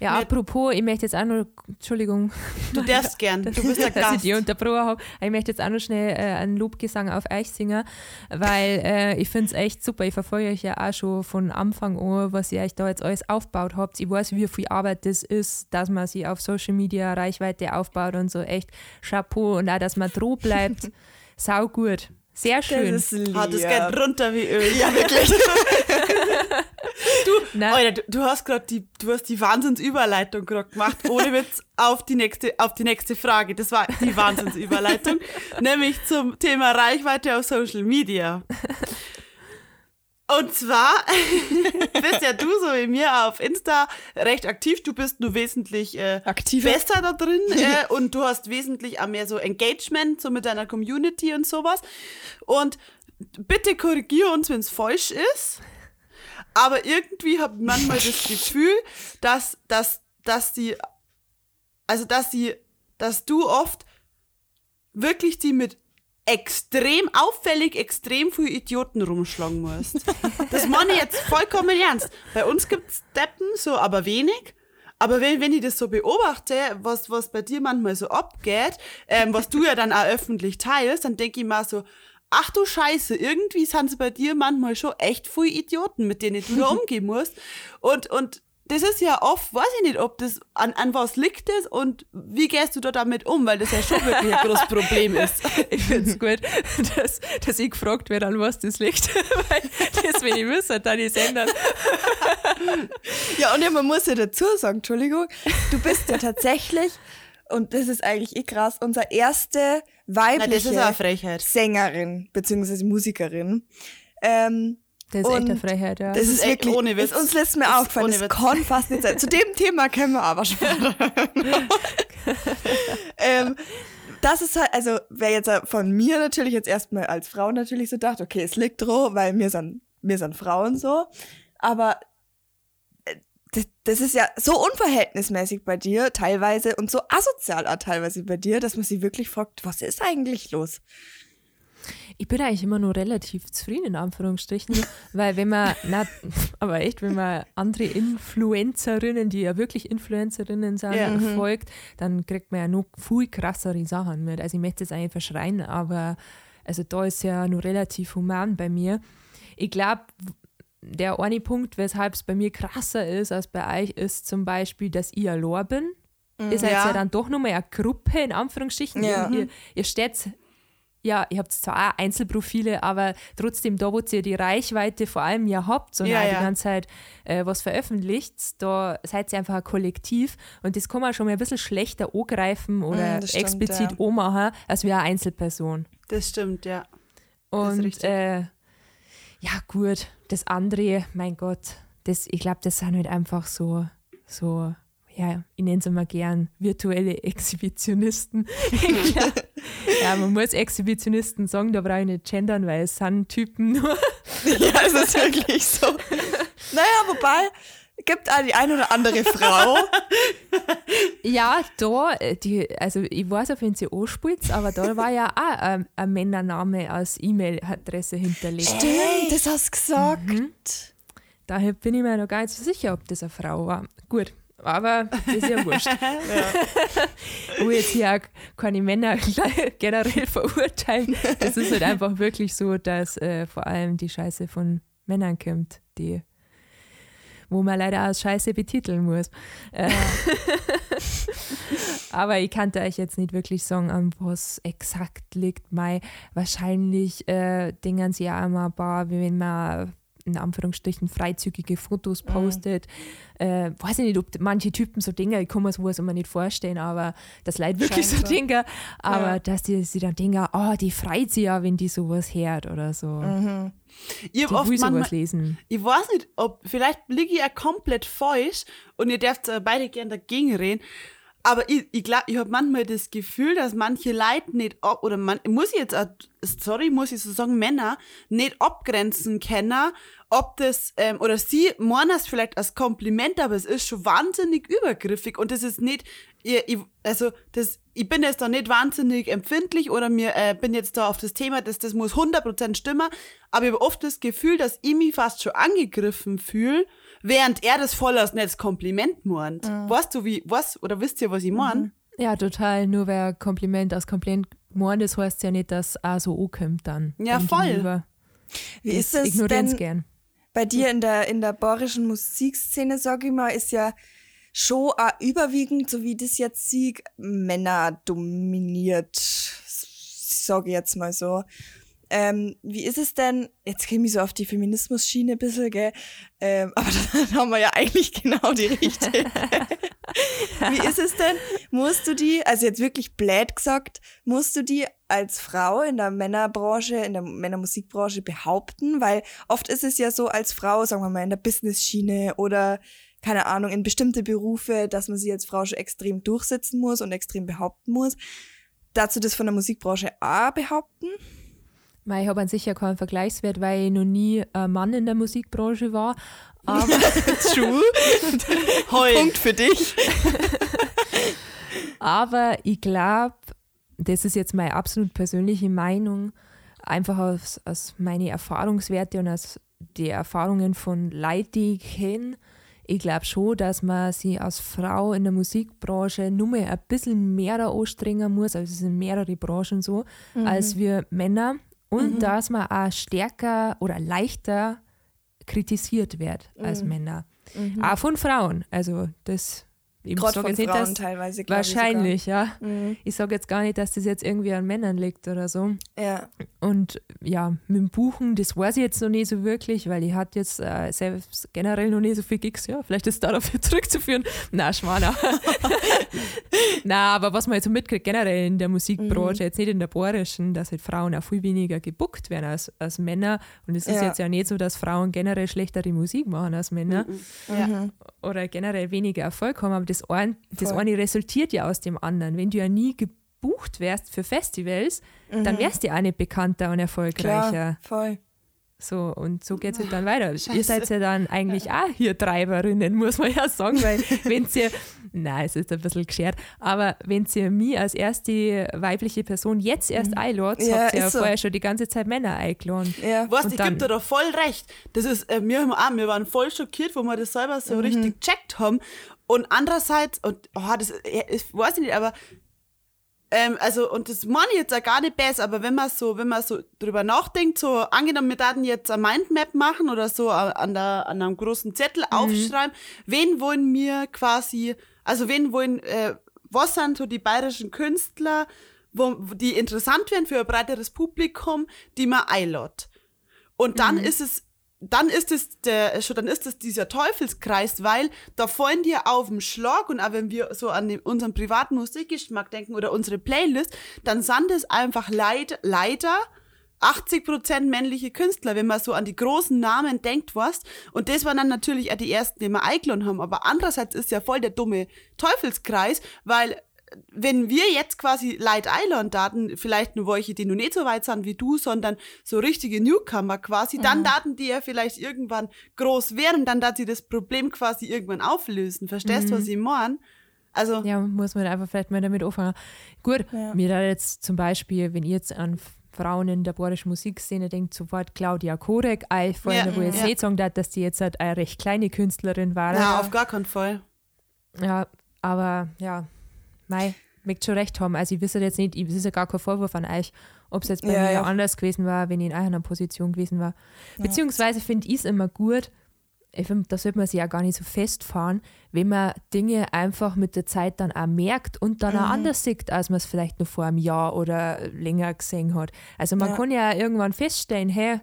[SPEAKER 4] Ja, apropos, ich möchte jetzt auch noch, Entschuldigung,
[SPEAKER 3] Du darfst gern, du bist der
[SPEAKER 4] dass ich
[SPEAKER 3] Gast.
[SPEAKER 4] die unterbrochen habe. Ich möchte jetzt auch noch schnell äh, einen Lobgesang auf euch singen, weil äh, ich finde es echt super. Ich verfolge euch ja auch schon von Anfang an, was ihr euch da jetzt alles aufgebaut habt. Ich weiß, wie viel Arbeit das ist, dass man sich auf Social Media Reichweite aufbaut und so. Echt Chapeau und auch, dass man droh bleibt. Sau gut. Sehr schön.
[SPEAKER 2] Das ist lieb.
[SPEAKER 3] Ah, das geht runter wie Öl.
[SPEAKER 2] ja, wirklich.
[SPEAKER 4] Nein,
[SPEAKER 3] Alter, du, du hast gerade die, du hast die Wahnsinnsüberleitung gerade gemacht, ohne Witz, auf die nächste, auf die nächste Frage. Das war die Wahnsinnsüberleitung, nämlich zum Thema Reichweite auf Social Media. Und zwar bist ja du so wie mir auf Insta recht aktiv. Du bist nur wesentlich äh,
[SPEAKER 2] Aktiver.
[SPEAKER 3] besser da drin äh, und du hast wesentlich auch mehr so Engagement so mit deiner Community und sowas. Und bitte korrigier uns, wenn es falsch ist. Aber irgendwie habe ich manchmal das Gefühl, dass, dass, dass die, also dass die, dass du oft wirklich die mit extrem auffällig, extrem viel Idioten rumschlagen musst. Das meine ich jetzt vollkommen ernst. Bei uns gibt's Deppen, so aber wenig. Aber wenn, wenn ich das so beobachte, was, was bei dir manchmal so abgeht, ähm, was du ja dann auch öffentlich teilst, dann denke ich mal so, ach du Scheiße, irgendwie sind es bei dir manchmal schon echt viele Idioten, mit denen du da umgehen musst. Und, und das ist ja oft, weiß ich nicht, ob das an, an was liegt es und wie gehst du da damit um, weil das ja schon wirklich ein großes Problem ist.
[SPEAKER 4] ich finde es gut, dass, dass ich gefragt werde, an was das liegt. weil das, wenn ich wüsste, dann ist ändern.
[SPEAKER 2] Ja, und ja, man muss ja dazu sagen, Entschuldigung, du bist ja tatsächlich, und das ist eigentlich eh krass, unsere erste
[SPEAKER 3] Na, das
[SPEAKER 2] weibliche
[SPEAKER 3] Frechheit.
[SPEAKER 2] Sängerin beziehungsweise Musikerin. Ähm,
[SPEAKER 4] Das ist echt eine
[SPEAKER 2] Und
[SPEAKER 4] Freiheit, ja.
[SPEAKER 2] das ist,
[SPEAKER 3] ist echt
[SPEAKER 2] wirklich,
[SPEAKER 3] ohne Witz.
[SPEAKER 2] ist uns letztes Mal aufgefallen, das kann fast nicht sein. Zu dem Thema können wir aber sparen. ähm, das ist halt, also wer jetzt von mir natürlich jetzt erstmal als Frau natürlich so dachte, okay, es liegt drauf, weil wir sind, wir sind Frauen so, aber äh, das, das ist ja so unverhältnismäßig bei dir teilweise und so asozial auch teilweise bei dir, dass man sich wirklich fragt, was ist eigentlich los?
[SPEAKER 4] Ich bin eigentlich immer nur relativ zufrieden, in Anführungsstrichen, weil wenn man, na, aber echt, wenn man andere Influencerinnen, die ja wirklich Influencerinnen sind,
[SPEAKER 3] Ja.
[SPEAKER 4] folgt, dann kriegt man ja noch viel krassere Sachen mit. Also ich möchte es eigentlich verschreien, aber also da ist ja nur relativ human bei mir. Ich glaube, der eine Punkt, weshalb es bei mir krasser ist als bei euch, ist zum Beispiel, dass ich allein bin. Ihr seid ja.
[SPEAKER 3] Ja.
[SPEAKER 4] dann doch nochmal eine Gruppe, in Anführungsstrichen.
[SPEAKER 2] Ja.
[SPEAKER 4] Ihr, ihr steht ja, ihr habt zwar auch Einzelprofile, aber trotzdem, da wo ihr die Reichweite vor allem ja habt und
[SPEAKER 3] Ja,
[SPEAKER 4] auch
[SPEAKER 3] ja.
[SPEAKER 4] die ganze Zeit äh, was veröffentlicht, da seid ihr einfach ein Kollektiv und das kann man schon mal ein bisschen schlechter angreifen oder
[SPEAKER 2] Mm, stimmt,
[SPEAKER 4] explizit
[SPEAKER 2] ja.
[SPEAKER 4] anmachen, als wie eine Einzelperson.
[SPEAKER 3] Das stimmt, ja. Das
[SPEAKER 4] Und äh, ja, gut, das andere, mein Gott, das, ich glaube, das sind halt einfach so, so, ja, ich nenne es immer gern virtuelle Exhibitionisten. Ja, man muss Exhibitionisten sagen, da brauche ich nicht gendern, weil es sind Typen nur.
[SPEAKER 2] Ja, es ist wirklich so. Naja, wobei, gibt auch die ein oder andere Frau.
[SPEAKER 4] Ja, da, äh, die, also ich weiß auf wen sie anspielt, aber da war ja auch ein, ein Männername als E-Mail-Adresse hinterlegt.
[SPEAKER 2] Stimmt, das hast du gesagt.
[SPEAKER 4] Daher bin ich mir noch gar nicht so sicher, ob das eine Frau war. Gut, aber das ist ja wurscht. Wo jetzt hier auch keine Männer generell verurteilen. Das ist halt einfach wirklich so, dass äh, vor allem die Scheiße von Männern kommt, die wo man leider als Scheiße betiteln muss. Äh, aber ich kann euch jetzt nicht wirklich sagen, an was exakt liegt. Mai wahrscheinlich äh, denken sie ja immer ein paar, wie wenn man in Anführungsstrichen freizügige Fotos mhm. postet. Mhm. Äh, weiß ich nicht, ob manche Typen so denken, ich kann mir sowas immer nicht vorstellen, aber das Leid wirklich so denken, aber ja. dass die sich dann denken, oh, die freut sich ja, wenn die sowas hört oder so. Mhm.
[SPEAKER 3] Ich oft manchmal, lesen. Ich weiß nicht, ob vielleicht liege ich ja komplett falsch und ihr dürft beide gerne dagegen reden, aber ich, ich glaube, ich habe manchmal das Gefühl, dass manche Leute nicht, oder man, muss ich jetzt, sorry, muss ich so sagen, Männer nicht abgrenzen können, ob das, ähm, oder sie meinen es vielleicht als Kompliment, aber es ist schon wahnsinnig übergriffig und das ist nicht, ich, ich, also das, ich bin jetzt da nicht wahnsinnig empfindlich oder mir äh, bin jetzt da auf das Thema, dass das muss 100% stimmen, aber ich habe oft das Gefühl, dass ich mich fast schon angegriffen fühle, während er das voll als nettes Kompliment meint. Mhm. Weißt du, wie, was, oder wisst ihr, was ich meine? Mhm.
[SPEAKER 4] Ja, total. Nur wer Kompliment als Kompliment meint, das heißt ja nicht, dass er so ankommt dann.
[SPEAKER 3] Ja, voll. Gegenüber.
[SPEAKER 2] Wie ist es denn gern. bei dir in der, in der bayerischen Musikszene, sag ich mal, ist ja schon auch überwiegend, so wie das jetzt sieht, Männer dominiert, sage ich jetzt mal so. Ähm, wie ist es denn, jetzt käme ich so auf die Feminismus-Schiene ein bisschen, gell? Ähm, aber dann haben wir ja eigentlich genau die richtige. wie ist es denn, musst du die, also jetzt wirklich blöd gesagt, musst du die als Frau in der Männerbranche, in der Männermusikbranche behaupten? Weil oft ist es ja so als Frau, sagen wir mal, in der Business-Schiene oder keine Ahnung, in bestimmte Berufe, dass man sie als Frau schon extrem durchsetzen muss und extrem behaupten muss. Dazu das von der Musikbranche auch behaupten?
[SPEAKER 4] Ich habe an sich ja keinen Vergleichswert, weil ich noch nie ein Mann in der Musikbranche war.
[SPEAKER 2] Aber True. Punkt für dich.
[SPEAKER 4] aber ich glaube, das ist jetzt meine absolut persönliche Meinung, einfach aus, aus meinen Erfahrungswerte und aus den Erfahrungen von Leuten, die ich kenne. Ich glaube schon, dass man sich als Frau in der Musikbranche nur mehr ein bisschen mehr anstrengen muss, also es sind mehrere Branchen so, mhm. als wir Männer und mhm. dass man auch stärker oder leichter kritisiert wird als mhm. Männer. Mhm. Auch von Frauen. Also das
[SPEAKER 2] ich Gerade von Frauen das, teilweise,
[SPEAKER 4] Wahrscheinlich, ja. Mhm. Ich sage jetzt gar nicht, dass das jetzt irgendwie an Männern liegt oder so.
[SPEAKER 2] Ja.
[SPEAKER 4] Und ja, mit dem Buchen, das weiß ich jetzt noch nicht so wirklich, weil ich hatte jetzt äh, selbst generell noch nicht so viel Gigs. Ja, vielleicht ist darauf zurückzuführen. Na, Schwaner. Na, aber was man jetzt so mitkriegt, generell in der Musikbranche, mhm. jetzt nicht in der Bohrischen, dass halt Frauen auch viel weniger gebuckt werden als, als Männer. Und es ist ja. jetzt ja nicht so, dass Frauen generell schlechtere Musik machen als Männer. Mhm. Oder generell weniger Erfolg haben. Aber das eine, das eine resultiert ja aus dem anderen. Wenn du ja nie gebucht wärst für Festivals, mhm. dann wärst du ja auch nicht bekannter und erfolgreicher.
[SPEAKER 2] Klar, voll.
[SPEAKER 4] So, und so geht es halt dann weiter. Scheiße. Ihr seid ja dann eigentlich auch hier Treiberinnen, muss man ja sagen, weil wenn ihr, nein, es ist ein bisschen geschert, aber wenn ihr mich als erste weibliche Person jetzt erst mhm. einladet, ja, habt ihr ja so. vorher schon die ganze Zeit Männer eingeladen.
[SPEAKER 3] Ja. Was, ich gebe dir da voll recht. Das ist, äh, wir, haben auch, wir waren voll schockiert, wo wir das selber so mhm. richtig checkt haben. Und andererseits, und oh, das ich weiß nicht, aber ähm, also, und das meine ich jetzt auch gar nicht besser, aber wenn man so, wenn man so drüber nachdenkt, so angenommen, wir würden jetzt eine Mindmap machen oder so an, der, an einem großen Zettel mhm. aufschreiben, wen wollen wir quasi, also wen wollen, äh, was sind so die bayerischen Künstler, wo, die interessant werden für ein breiteres Publikum, die man einlädt. Und dann mhm. ist es dann ist es der, schon, dann ist es dieser Teufelskreis, weil da fallen dir auf dem Schlag und auch wenn wir so an den, unseren privaten Musikgeschmack denken oder unsere Playlist, dann sind es einfach leid, leider 80% männliche Künstler, wenn man so an die großen Namen denkt, was. Und das waren dann natürlich auch die ersten, die wir eingeladen haben. Aber andererseits ist ja voll der dumme Teufelskreis, weil wenn wir jetzt quasi Light Island Daten, vielleicht nur welche, die noch nicht so weit sind wie du, sondern so richtige Newcomer quasi, mhm. dann Daten, die ja vielleicht irgendwann groß wären, dann dass sie das Problem quasi irgendwann auflösen. Verstehst du, mhm. was ich meine? Also
[SPEAKER 4] ja, muss man einfach vielleicht mal damit anfangen. Gut, ja. mir da jetzt zum Beispiel, wenn ihr jetzt an Frauen in der bayerischen Musikszene denkt, sofort Claudia Korek einfallen, ja, wo ihr ja. sagen darf, dass die jetzt halt eine recht kleine Künstlerin war.
[SPEAKER 3] Ja, auf gar keinen Fall.
[SPEAKER 4] Ja, aber ja, Mei, mögt schon recht haben. Also ich wüsste jetzt nicht, es ist ja gar kein Vorwurf an euch, ob es jetzt bei ja, mir ja. anders gewesen war, wenn ich in einer Position gewesen war. Beziehungsweise finde ich es immer gut, ich finde, da sollte man sich ja gar nicht so festfahren, wenn man Dinge einfach mit der Zeit dann auch merkt und dann
[SPEAKER 2] Mhm.
[SPEAKER 4] auch anders sieht, als man es vielleicht noch vor einem Jahr oder länger gesehen hat. Also man
[SPEAKER 2] Ja.
[SPEAKER 4] kann ja irgendwann feststellen, hey,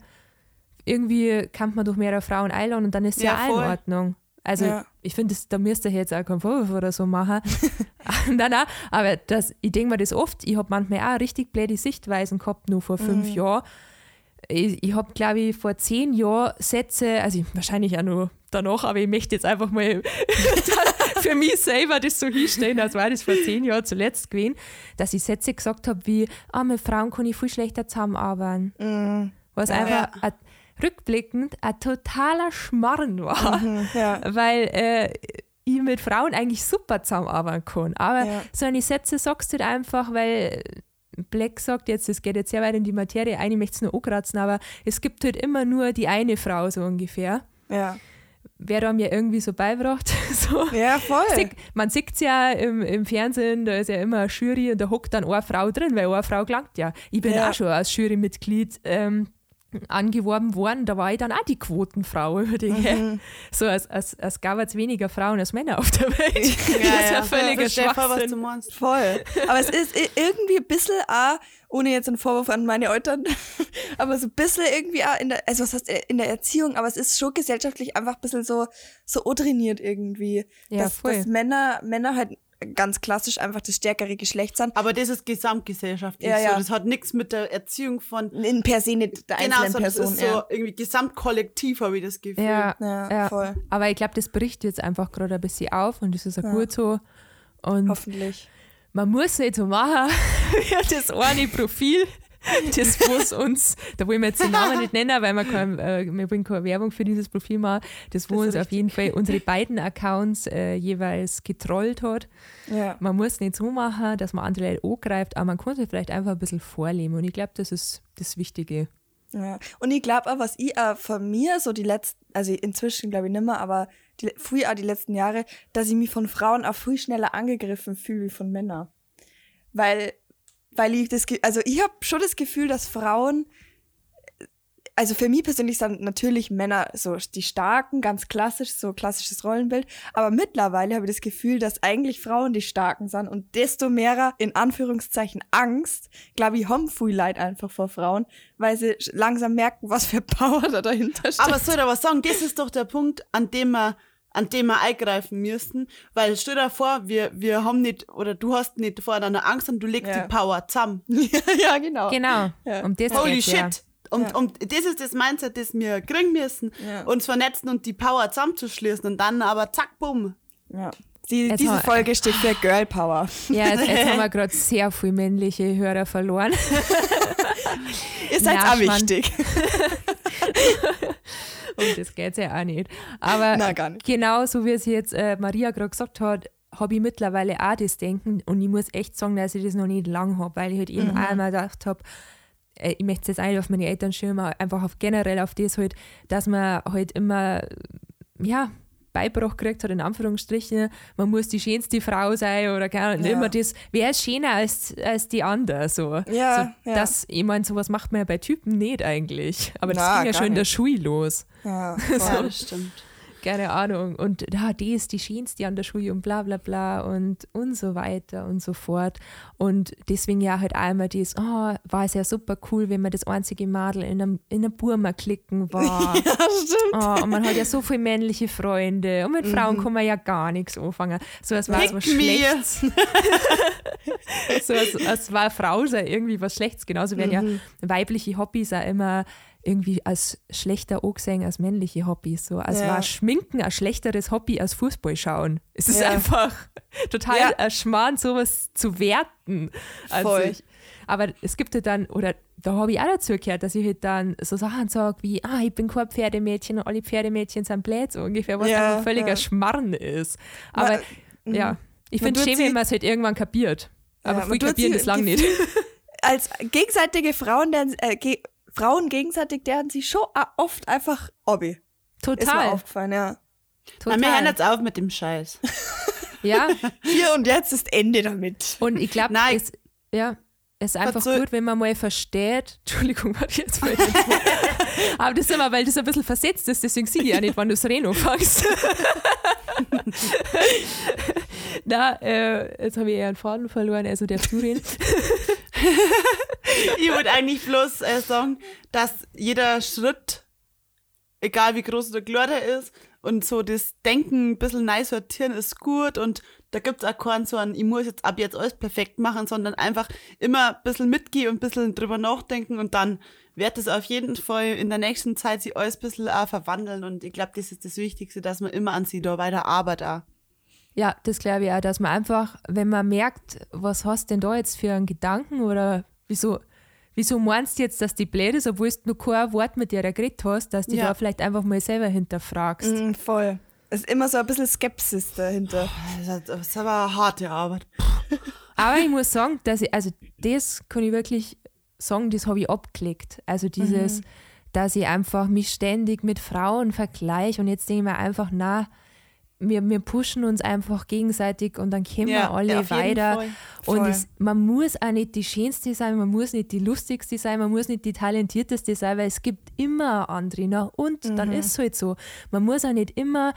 [SPEAKER 4] irgendwie kann man durch mehrere Frauen einladen und dann ist es ja,
[SPEAKER 3] Ja,
[SPEAKER 4] auch in. Ordnung. Also
[SPEAKER 2] Ja.
[SPEAKER 4] ich finde, da müsst ihr jetzt auch keinen Vorwurf oder so machen. nein, nein, aber das, ich denke mir das oft, ich habe manchmal auch richtig blöde Sichtweisen gehabt, nur vor fünf
[SPEAKER 2] Mhm.
[SPEAKER 4] Jahren. Ich, ich habe, glaube ich, vor zehn Jahren Sätze, also ich- wahrscheinlich auch nur danach, aber ich möchte jetzt einfach mal für mich selber das so hinstellen, als war das vor zehn Jahren zuletzt gewesen, dass ich Sätze gesagt habe wie, ah, mit Frauen kann ich viel schlechter zusammenarbeiten.
[SPEAKER 2] Mhm.
[SPEAKER 4] Was einfach ein- rückblickend ein totaler Schmarrn war,
[SPEAKER 2] Mhm, Ja.
[SPEAKER 4] weil äh, ich mit Frauen eigentlich super zusammenarbeiten kann. Aber
[SPEAKER 2] Ja.
[SPEAKER 4] so eine Sätze sagst du halt einfach, weil Black sagt jetzt, es geht jetzt sehr weit in die Materie ein, ich möchte es nur ankratzen, aber es gibt halt immer nur die eine Frau so ungefähr.
[SPEAKER 2] Ja.
[SPEAKER 4] Wer da mir irgendwie so beibracht. so.
[SPEAKER 2] ja, voll.
[SPEAKER 4] Man sieht es ja im, im Fernsehen, da ist ja immer eine Jury und da hockt dann eine Frau drin, weil eine Frau gelangt ja. Ich bin
[SPEAKER 2] Ja.
[SPEAKER 4] auch schon als Jurymitglied ähm, angeworben worden, da war ich dann auch die Quotenfrau über die
[SPEAKER 2] Mhm.
[SPEAKER 4] So als, als, als gab es weniger Frauen als Männer auf der Welt. das ist ja völliger
[SPEAKER 3] Versteh voll, was du
[SPEAKER 4] Schwachsinn.
[SPEAKER 3] meinst.
[SPEAKER 2] Voll. Aber es ist irgendwie ein bisschen auch, ohne jetzt einen Vorwurf an meine Eltern, aber so ein bisschen irgendwie auch in der, also was heißt äh, in der Erziehung, aber es ist schon gesellschaftlich einfach ein bisschen so, so trainiert irgendwie.
[SPEAKER 4] Ja,
[SPEAKER 2] dass,
[SPEAKER 4] voll.
[SPEAKER 2] dass Männer, Männer halt ganz klassisch einfach das stärkere Geschlecht sind.
[SPEAKER 3] Aber das ist gesamtgesellschaftlich
[SPEAKER 2] Ja,
[SPEAKER 3] so.
[SPEAKER 2] ja.
[SPEAKER 3] Das hat nichts mit der Erziehung von
[SPEAKER 2] In per se nicht der
[SPEAKER 3] genau,
[SPEAKER 2] einzelnen
[SPEAKER 3] sondern das
[SPEAKER 2] Person.
[SPEAKER 3] ist so
[SPEAKER 2] ja.
[SPEAKER 3] irgendwie gesamtkollektiv, habe ich das Gefühl.
[SPEAKER 4] Ja,
[SPEAKER 2] Ja,
[SPEAKER 4] ja,
[SPEAKER 2] voll.
[SPEAKER 4] Aber ich glaube, das bricht jetzt einfach gerade ein bisschen auf und das ist auch gut so. Und
[SPEAKER 2] Hoffentlich.
[SPEAKER 4] man muss nicht so machen, wie das eine Profil, das was uns, da wollen wir jetzt den Namen nicht nennen, weil wir, kein, äh, wir wollen keine Werbung für dieses Profil machen, das wo uns auf jeden Fall unsere beiden Accounts äh, jeweils getrollt hat.
[SPEAKER 2] Ja.
[SPEAKER 4] Man muss nicht so machen, dass man andere Leute angreift, aber man kann sich vielleicht einfach ein bisschen vorleben und ich glaube, das ist das Wichtige.
[SPEAKER 2] Ja. Und ich glaube auch, was ich auch von mir so die letzten, also inzwischen glaube ich nicht mehr, aber die, früher auch die letzten Jahre, dass ich mich von Frauen auch viel schneller angegriffen fühle wie von Männern. Weil, weil ich das, also ich habe schon das Gefühl, dass Frauen, also für mich persönlich sind natürlich Männer so die Starken, ganz klassisch, so klassisches Rollenbild. Aber mittlerweile habe ich das Gefühl, dass eigentlich Frauen die Starken sind und desto mehr in Anführungszeichen Angst, glaube ich, haben viel Leid einfach vor Frauen, weil sie langsam merken, was für Power da dahinter steht.
[SPEAKER 3] Aber soll ich aber sagen, das ist doch der Punkt, an dem wir, an dem wir eingreifen müssen. Weil stell dir vor, wir, wir haben nicht, oder du hast nicht vor deiner Angst und du legst
[SPEAKER 2] Ja.
[SPEAKER 3] die Power zusammen.
[SPEAKER 2] ja, genau.
[SPEAKER 4] Genau,
[SPEAKER 2] Ja.
[SPEAKER 4] um das
[SPEAKER 3] Holy shit!
[SPEAKER 4] ja.
[SPEAKER 3] Und,
[SPEAKER 2] Ja.
[SPEAKER 3] und das ist das Mindset, das wir kriegen müssen,
[SPEAKER 2] Ja.
[SPEAKER 3] uns vernetzen und die Power zusammenzuschließen und dann aber zack, bumm.
[SPEAKER 2] Ja. Die, diese Folge steht für Girl Power.
[SPEAKER 4] Ja, jetzt, jetzt haben wir gerade sehr viele männliche Hörer verloren.
[SPEAKER 2] Ihr seid auch wichtig.
[SPEAKER 4] Und das geht ja auch nicht. Aber
[SPEAKER 2] gar nicht.
[SPEAKER 4] genau so wie es jetzt äh, Maria gerade gesagt hat, habe ich mittlerweile auch das Denken und ich muss echt sagen, dass ich das noch nicht lang habe, weil ich halt eben
[SPEAKER 2] Mhm.
[SPEAKER 4] auch einmal gedacht habe, äh, ich möchte es jetzt eigentlich auf meine Eltern schirmen, einfach auf generell auf das halt, dass man halt immer, ja, beigebracht gekriegt hat, in Anführungsstrichen, man muss die schönste Frau sein oder keine Ahnung,
[SPEAKER 2] Ja.
[SPEAKER 4] immer das, wer ist schöner als, als die andere, so.
[SPEAKER 2] Ja,
[SPEAKER 4] so
[SPEAKER 2] ja.
[SPEAKER 4] Das, ich meine, sowas macht man ja bei Typen nicht eigentlich, aber das
[SPEAKER 2] Na,
[SPEAKER 4] ging ja schon in der. Schule los.
[SPEAKER 2] Ja, voll.
[SPEAKER 3] das stimmt.
[SPEAKER 4] Keine Ahnung, und ja, die ist die schönste an der Schule und bla bla bla und, und so weiter und so fort. Und deswegen ja halt einmal das, oh, war es ja super cool, wenn man das einzige Madel in einem, in einer Burma klicken war.
[SPEAKER 2] ja, stimmt.
[SPEAKER 4] Oh, und man hat ja so viele männliche Freunde und mit Frauen
[SPEAKER 2] Mhm.
[SPEAKER 4] kann man ja gar nichts anfangen. So als war es was. Schlechtes. so als, als war Frau sei irgendwie was Schlechtes. Genauso werden
[SPEAKER 2] Mhm.
[SPEAKER 4] ja weibliche Hobbys auch immer irgendwie als schlechter angesehen als männliche Hobbys. So als
[SPEAKER 2] Ja.
[SPEAKER 4] war Schminken ein schlechteres Hobby als Fußball schauen. Es ist
[SPEAKER 2] Ja.
[SPEAKER 4] einfach total
[SPEAKER 2] Ja.
[SPEAKER 4] ein Schmarrn, sowas zu werten an
[SPEAKER 2] Voll.
[SPEAKER 4] sich. Aber es gibt ja dann, oder da habe ich auch dazu gehört, dass ich halt dann so Sachen sage wie, ah, ich bin kein Pferdemädchen und alle Pferdemädchen sind blöd, so ungefähr, was
[SPEAKER 2] Ja,
[SPEAKER 4] einfach völliger
[SPEAKER 2] ja.
[SPEAKER 4] Schmarrn ist. Aber
[SPEAKER 2] Ma-
[SPEAKER 4] ja, ich
[SPEAKER 2] Man
[SPEAKER 4] finde es schön, wenn man es halt irgendwann kapiert. Aber
[SPEAKER 2] Ja, man tut
[SPEAKER 4] kapieren das lang nicht.
[SPEAKER 2] Als gegenseitige Frauen, deren, äh, ge Frauen gegenseitig, deren sie schon oft einfach Hobby. Ist mir
[SPEAKER 4] Total.
[SPEAKER 2] aufgefallen, ja.
[SPEAKER 4] total.
[SPEAKER 3] Na, wir hören jetzt auf mit dem Scheiß.
[SPEAKER 4] ja,
[SPEAKER 2] Hier und jetzt ist Ende damit.
[SPEAKER 4] und ich glaube, es, ja, es ist einfach
[SPEAKER 3] Verzeih-
[SPEAKER 4] gut, wenn man mal versteht, Entschuldigung, war ich jetzt Wort. Aber das ist immer, weil das ein bisschen versetzt ist, deswegen sehe ich auch nicht, wann du das Reno fängst. Na, äh, jetzt habe ich eher einen Faden verloren, also der reden.
[SPEAKER 3] ich würde eigentlich bloß äh, sagen, dass jeder Schritt, egal wie groß oder klein er ist, und so das Denken ein bisschen neu sortieren ist gut und da gibt es auch keinen so einen, ich muss jetzt ab jetzt alles perfekt machen, sondern einfach immer ein bisschen mitgehen und ein bisschen drüber nachdenken und dann wird es auf jeden Fall in der nächsten Zeit sich alles ein bisschen auch verwandeln und ich glaube, das ist das Wichtigste, dass man immer an sie da weiter arbeitet.
[SPEAKER 4] Ja, das glaube ich auch, dass man einfach, wenn man merkt, was hast denn da jetzt für einen Gedanken oder wieso, wieso meinst du jetzt, dass die blöd ist, obwohl du nur kein Wort mit dir geredet hast, dass du
[SPEAKER 3] Ja.
[SPEAKER 4] da vielleicht einfach mal selber hinterfragst.
[SPEAKER 2] Mm, voll. Es ist immer so ein bisschen Skepsis dahinter.
[SPEAKER 3] Das ist- das ist aber eine harte Arbeit.
[SPEAKER 4] Aber ich muss sagen, dass ich, also das kann ich wirklich sagen, das habe ich abgelegt. Also dieses, dass ich einfach mich ständig mit Frauen vergleiche und jetzt denke ich mir einfach, na, wir, wir pushen uns einfach gegenseitig und dann kommen wir alle
[SPEAKER 3] ja,
[SPEAKER 4] weiter. Und
[SPEAKER 2] Voll.
[SPEAKER 4] es, man muss auch nicht die Schönste sein, man muss nicht die Lustigste sein, man muss nicht die Talentierteste sein, weil es gibt immer andere. Na, und dann ist es halt so. Man muss auch nicht immer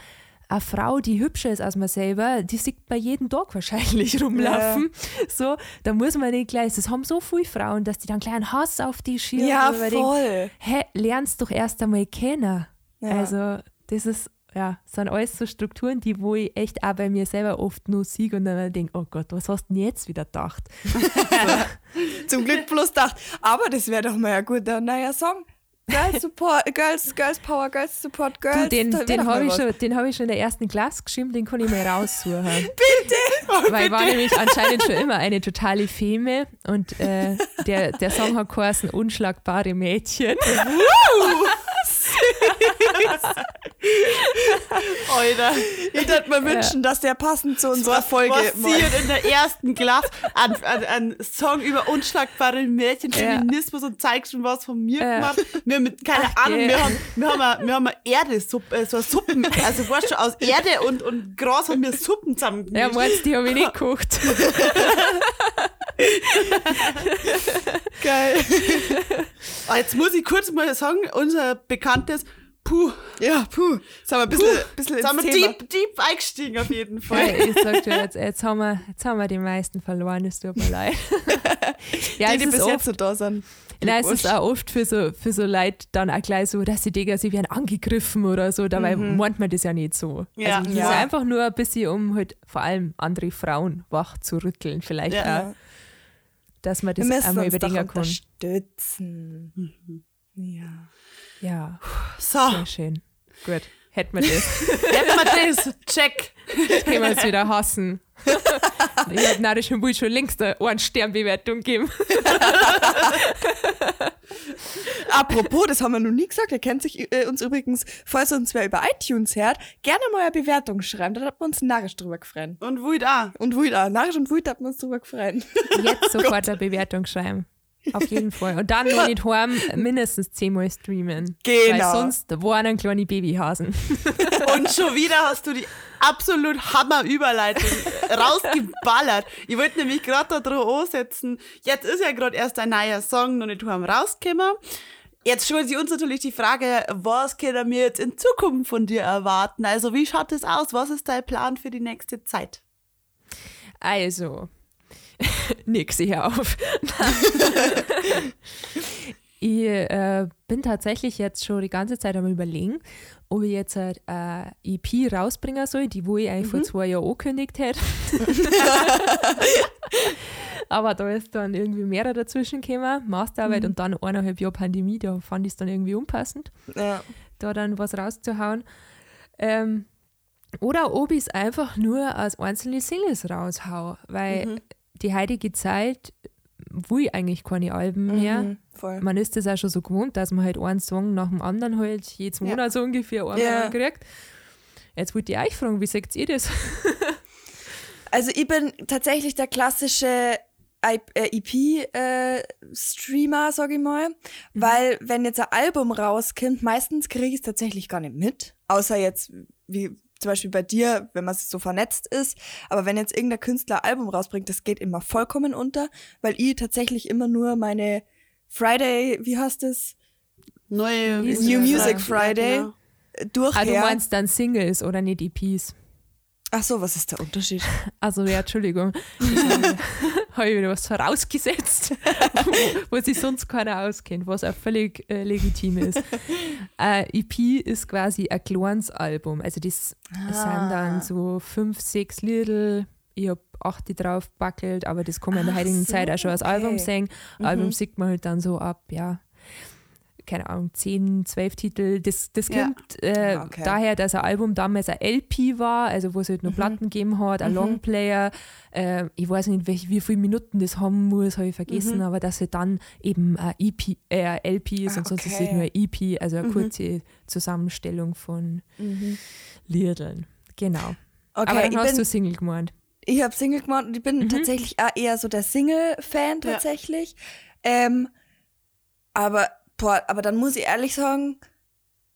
[SPEAKER 4] eine Frau, die hübscher ist als man selber, die sieht bei jedem Tag wahrscheinlich rumlaufen. So, da muss man nicht gleich, das haben so viele Frauen, dass die dann gleich einen Hass auf die schieben.
[SPEAKER 2] Ja,
[SPEAKER 4] man denkt,
[SPEAKER 2] voll.
[SPEAKER 4] Hä, lernst doch erst einmal kennen.
[SPEAKER 2] Ja.
[SPEAKER 4] Also, das ist, ja, sind alles so Strukturen, die wo ich echt auch bei mir selber oft nur sehe und dann denke, oh Gott, was hast du denn jetzt wieder gedacht?
[SPEAKER 2] Zum Glück bloß gedacht. Aber das wäre doch mal ein guter neuer Song. Girls Support, Girls, Girls Power, Girls Support, Girls.
[SPEAKER 4] Du, den den habe ich, schon- den hab ich schon in der ersten Klasse geschrieben, den kann ich mal raussuchen. bitte! Weil ich war nämlich anscheinend schon immer eine totale Feme und äh, der, der Song hat geheißen Unschlagbare Mädchen.
[SPEAKER 3] Alter.
[SPEAKER 2] Ich würde mir wünschen, dass der passend zu unserer Folge
[SPEAKER 3] passiert in der ersten Klasse? Ein, ein, ein Song über unschlagbare Mädchen. Feminismus und zeigst schon was von mir gemacht. Wir mit, keine
[SPEAKER 4] Ach,
[SPEAKER 3] Ahnung,
[SPEAKER 4] gell.
[SPEAKER 3] wir haben, wir haben, eine, wir haben Erdesuppe, äh, so Suppen, also weißt du, aus Erde und, und Gras haben wir Suppen zusammengemischt.
[SPEAKER 4] Ja, meinst die habe ich nicht gekocht.
[SPEAKER 2] Geil.
[SPEAKER 3] Ah, Jetzt muss ich kurz mal sagen, unser bekanntes Puh,
[SPEAKER 2] Ja, puh. Jetzt haben wir ein bisschen, bisschen
[SPEAKER 3] jetzt
[SPEAKER 2] ins
[SPEAKER 3] wir
[SPEAKER 2] Thema.
[SPEAKER 3] deep, deep eingestiegen auf jeden Fall.
[SPEAKER 4] ich sag dir jetzt, jetzt haben, wir, jetzt haben wir die meisten verloren, es tut mir leid. ja,
[SPEAKER 2] Die,
[SPEAKER 4] es
[SPEAKER 2] die bis
[SPEAKER 4] oft,
[SPEAKER 2] jetzt so da sind.
[SPEAKER 4] Nein, es ist auch oft für so, für so Leute dann auch gleich so, dass sie denken, sie werden angegriffen oder so. Dabei meint man das ja nicht so.
[SPEAKER 3] Ja.
[SPEAKER 4] also, das
[SPEAKER 2] Ja.
[SPEAKER 4] ist einfach nur ein bisschen, um halt vor allem andere Frauen wach zu rütteln. Vielleicht
[SPEAKER 3] Ja.
[SPEAKER 4] auch, dass man
[SPEAKER 2] Wir
[SPEAKER 4] das
[SPEAKER 2] müssen
[SPEAKER 4] einmal überdenken kann.
[SPEAKER 2] unterstützen. Ja.
[SPEAKER 4] Ja,
[SPEAKER 3] So,
[SPEAKER 4] sehr schön. Gut, hätten wir das.
[SPEAKER 3] hätten wir das. Check.
[SPEAKER 4] Jetzt können wir uns wieder hassen. ich habe Narisch und Bull schon längst eine Sternbewertung gegeben.
[SPEAKER 2] Apropos, das haben wir noch nie gesagt, ihr kennt sich äh, uns übrigens, falls uns wer über iTunes hört, gerne mal eine Bewertung schreiben, da hat man uns narrisch drüber gefreut.
[SPEAKER 3] Und wo da?
[SPEAKER 2] Und Wut auch, narrisch und Wut hat man uns drüber gefreut.
[SPEAKER 4] Jetzt sofort eine Bewertung schreiben. Auf jeden Fall. Und dann noch nicht heim, mindestens zehnmal streamen. Weil
[SPEAKER 2] Genau.
[SPEAKER 4] sonst waren ein kleine Babyhasen.
[SPEAKER 3] Und schon wieder hast du die absolut Hammer-Überleitung rausgeballert. Ich wollte nämlich gerade da drauf ansetzen. Jetzt ist ja gerade erst ein neuer Song noch nicht heim rausgekommen. Jetzt stellt sich uns natürlich die Frage, was können wir jetzt in Zukunft von dir erwarten? Also wie schaut es aus? Was ist dein Plan für die nächste Zeit?
[SPEAKER 4] Also, nix hier auf. ich äh, bin tatsächlich jetzt schon die ganze Zeit am überlegen, ob ich jetzt halt, äh, EP rausbringen soll, die wo ich eigentlich vor zwei Jahren angekündigt hätte. Aber da ist dann irgendwie mehrere dazwischen gekommen, Masterarbeit und dann eineinhalb Jahre Pandemie, da fand ich es dann irgendwie unpassend
[SPEAKER 2] Ja.
[SPEAKER 4] da dann was rauszuhauen. Ähm, oder ob ich es einfach nur als einzelne Singles raushau, weil die heutige Zeit will eigentlich keine Alben mehr.
[SPEAKER 2] Mhm, voll.
[SPEAKER 4] Man ist das auch schon so gewohnt, dass man halt einen Song nach dem anderen halt jedes
[SPEAKER 2] Ja.
[SPEAKER 4] Monat so ungefähr einen
[SPEAKER 2] Ja.
[SPEAKER 4] kriegt. Jetzt wollte ich euch fragen, wie seht ihr das?
[SPEAKER 2] Also ich bin tatsächlich der klassische EP-Streamer, sag ich mal. Weil wenn jetzt ein Album rauskommt, meistens kriege ich es tatsächlich gar nicht mit. Außer jetzt, wie zum Beispiel bei dir, wenn man so vernetzt ist. Aber wenn jetzt irgendein Künstler Album rausbringt, das geht immer vollkommen unter, weil ich tatsächlich immer nur meine Friday, wie heißt es?
[SPEAKER 3] Neue
[SPEAKER 4] New
[SPEAKER 2] New Music
[SPEAKER 3] Ja,
[SPEAKER 2] Friday.
[SPEAKER 3] genau.
[SPEAKER 2] Durchher.
[SPEAKER 4] Ah, du meinst dann Singles oder nicht EPs?
[SPEAKER 2] Ach so, was ist der Unterschied?
[SPEAKER 4] Also ja, Entschuldigung. Habe ich wieder was vorausgesetzt, wo, wo sich sonst keiner auskennt, was auch völlig äh, legitim ist. Äh, EP ist quasi ein kleines Album. Also das
[SPEAKER 2] Ah.
[SPEAKER 4] sind dann so fünf, sechs Lieder. Ich habe acht drauf backelt, aber das kann man in der heutigen
[SPEAKER 2] so,
[SPEAKER 4] Zeit auch schon als
[SPEAKER 2] okay.
[SPEAKER 4] Album singen.
[SPEAKER 2] Mhm.
[SPEAKER 4] Album sieht man halt dann so ab, ja, keine Ahnung, 10, 12 Titel. Das, das
[SPEAKER 3] Ja.
[SPEAKER 4] kommt äh,
[SPEAKER 2] Ah, okay.
[SPEAKER 4] daher, dass ein Album damals ein LP war, also wo es halt
[SPEAKER 2] Mhm.
[SPEAKER 4] nur Platten gegeben hat, ein Longplayer. Äh, ich weiß nicht, welch, wie viele Minuten das haben muss, habe ich vergessen, aber dass es dann eben ein EP, äh, LP ist
[SPEAKER 2] Ah,
[SPEAKER 4] und sonst ist es halt nur ein EP, also eine kurze Zusammenstellung von Liedern. Genau.
[SPEAKER 2] Okay,
[SPEAKER 4] aber dann
[SPEAKER 2] ich
[SPEAKER 4] hast du Single gemeint.
[SPEAKER 2] Ich habe Single gemacht und ich bin tatsächlich auch eher so der Single-Fan
[SPEAKER 3] Ja.
[SPEAKER 2] tatsächlich. Ähm, aber, boah, aber dann muss ich ehrlich sagen,